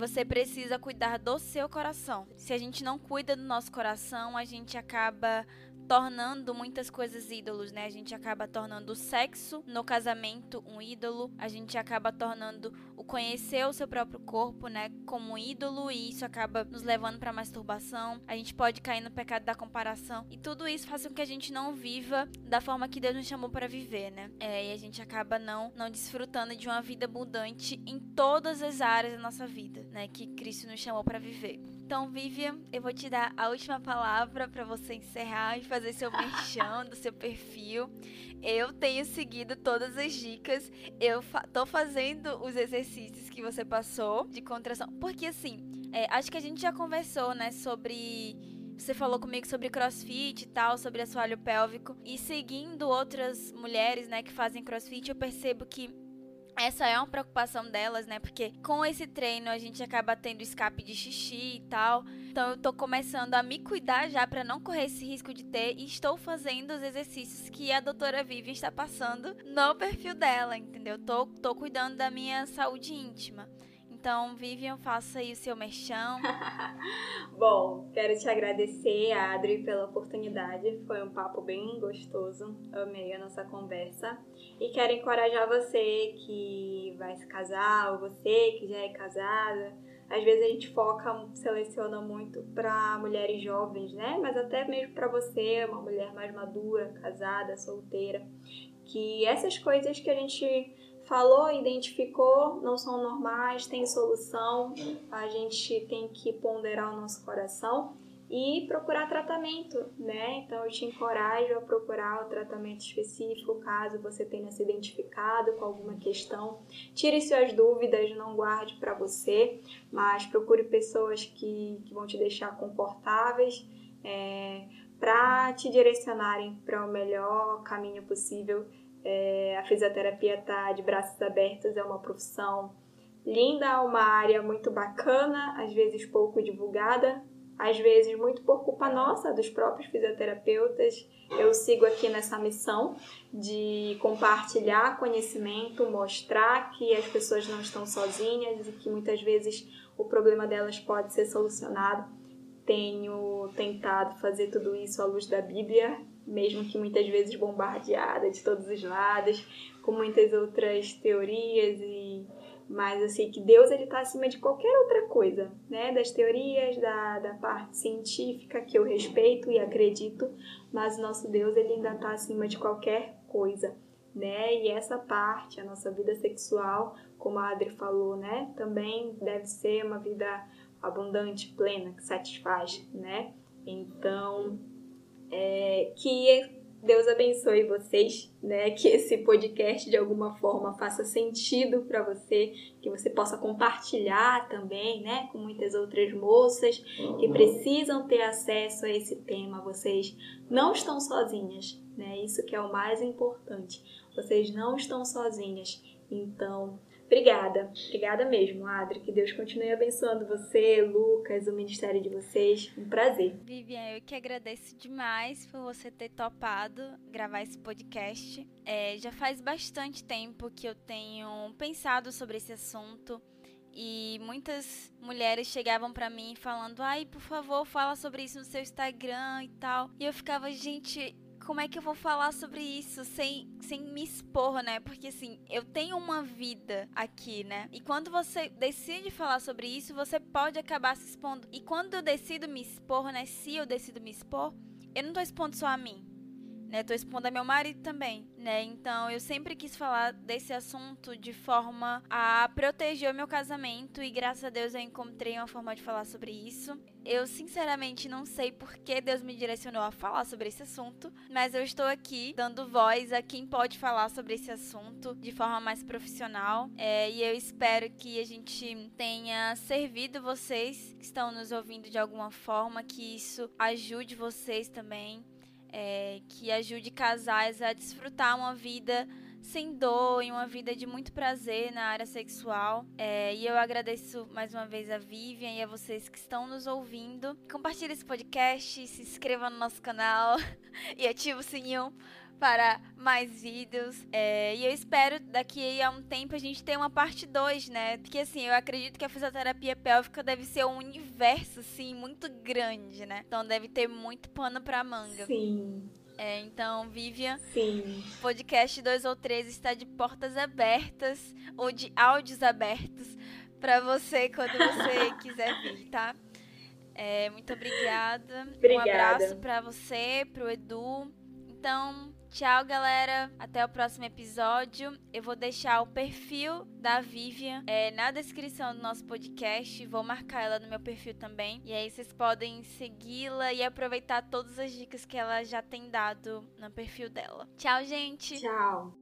você precisa cuidar do seu coração. Se a gente não cuida do nosso coração, a gente acaba tornando muitas coisas ídolos, né? A gente acaba tornando o sexo no casamento um ídolo, a gente acaba tornando o conhecer o seu próprio corpo, né, como ídolo e isso acaba nos levando para masturbação. A gente pode cair no pecado da comparação e tudo isso faz com que a gente não viva da forma que Deus nos chamou para viver, né? É, e a gente acaba não não desfrutando de uma vida abundante em todas as áreas da nossa vida, né, que Cristo nos chamou para viver. Então, Vivian, eu vou te dar a última palavra para você encerrar e fazer seu merchan do seu perfil. Eu tenho seguido todas as dicas. Eu fa tô fazendo os exercícios que você passou de contração. Porque, assim, é, acho que a gente já conversou, né, sobre você falou comigo sobre crossfit e tal, sobre assoalho pélvico. E seguindo outras mulheres, né, que fazem crossfit, eu percebo que essa é uma preocupação delas, né? Porque com esse treino a gente acaba tendo escape de xixi e tal. Então eu tô começando a me cuidar já para não correr esse risco de ter e estou fazendo os exercícios que a doutora Vivian está passando no perfil dela, entendeu? Tô, tô cuidando da minha saúde íntima. Então, Vivian, faça aí o seu merchão. *laughs* Bom, quero te agradecer, Adri, pela oportunidade. Foi um papo bem gostoso. Amei a nossa conversa. E quero encorajar você que vai se casar, ou você que já é casada. Às vezes a gente foca, seleciona muito para mulheres jovens, né? Mas até mesmo para você, uma mulher mais madura, casada, solteira, que essas coisas que a gente falou, identificou, não são normais, tem solução. A gente tem que ponderar o nosso coração e procurar tratamento, né? Então eu te encorajo a procurar o tratamento específico caso você tenha se identificado com alguma questão. Tire suas dúvidas, não guarde para você, mas procure pessoas que, que vão te deixar confortáveis é, para te direcionarem para o melhor caminho possível é, a fisioterapia está de braços abertos, é uma profissão linda, uma área muito bacana, às vezes pouco divulgada, às vezes muito por culpa nossa, dos próprios fisioterapeutas. Eu sigo aqui nessa missão de compartilhar conhecimento, mostrar que as pessoas não estão sozinhas e que muitas vezes o problema delas pode ser solucionado. Tenho tentado fazer tudo isso à luz da Bíblia mesmo que muitas vezes bombardeada de todos os lados, com muitas outras teorias e, mas eu sei que Deus ele está acima de qualquer outra coisa, né? Das teorias, da, da parte científica que eu respeito e acredito, mas o nosso Deus ele ainda está acima de qualquer coisa, né? E essa parte, a nossa vida sexual, como a Adri falou, né? Também deve ser uma vida abundante, plena, que satisfaz, né? Então, é, que Deus abençoe vocês, né? Que esse podcast de alguma forma faça sentido para você, que você possa compartilhar também, né? Com muitas outras moças que precisam ter acesso a esse tema. Vocês não estão sozinhas, né? Isso que é o mais importante. Vocês não estão sozinhas. Então, Obrigada, obrigada mesmo, Adri. Que Deus continue abençoando você, Lucas, o ministério de vocês. Um prazer. Vivian, eu que agradeço demais por você ter topado gravar esse podcast. É, já faz bastante tempo que eu tenho pensado sobre esse assunto e muitas mulheres chegavam para mim falando: "Ai, por favor, fala sobre isso no seu Instagram e tal". E eu ficava, gente, como é que eu vou falar sobre isso sem, sem me expor, né? Porque assim, eu tenho uma vida aqui, né? E quando você decide falar sobre isso, você pode acabar se expondo. E quando eu decido me expor, né? Se eu decido me expor, eu não tô expondo só a mim né? Tô expondo a meu marido também, né? Então eu sempre quis falar desse assunto de forma a proteger o meu casamento e graças a Deus eu encontrei uma forma de falar sobre isso. Eu sinceramente não sei por que Deus me direcionou a falar sobre esse assunto, mas eu estou aqui dando voz a quem pode falar sobre esse assunto de forma mais profissional. É, e eu espero que a gente tenha servido vocês que estão nos ouvindo de alguma forma, que isso ajude vocês também é, que ajude casais a desfrutar uma vida sem dor e uma vida de muito prazer na área sexual. É, e eu agradeço mais uma vez a Vivian e a vocês que estão nos ouvindo. Compartilhe esse podcast, se inscreva no nosso canal *laughs* e ative o sininho para mais vídeos. É, e eu espero daqui a um tempo a gente ter uma parte 2, né? Porque assim, eu acredito que a fisioterapia pélvica deve ser um universo, assim, muito grande, né? Então deve ter muito pano pra manga. Sim. É, então, Vivian, Sim. podcast 2 ou 3 está de portas abertas ou de áudios abertos para você quando você *laughs* quiser vir, tá? É, muito obrigada. obrigada. Um abraço para você, pro Edu. Então, Tchau, galera. Até o próximo episódio. Eu vou deixar o perfil da Vivian é, na descrição do nosso podcast. Vou marcar ela no meu perfil também. E aí vocês podem segui-la e aproveitar todas as dicas que ela já tem dado no perfil dela. Tchau, gente. Tchau.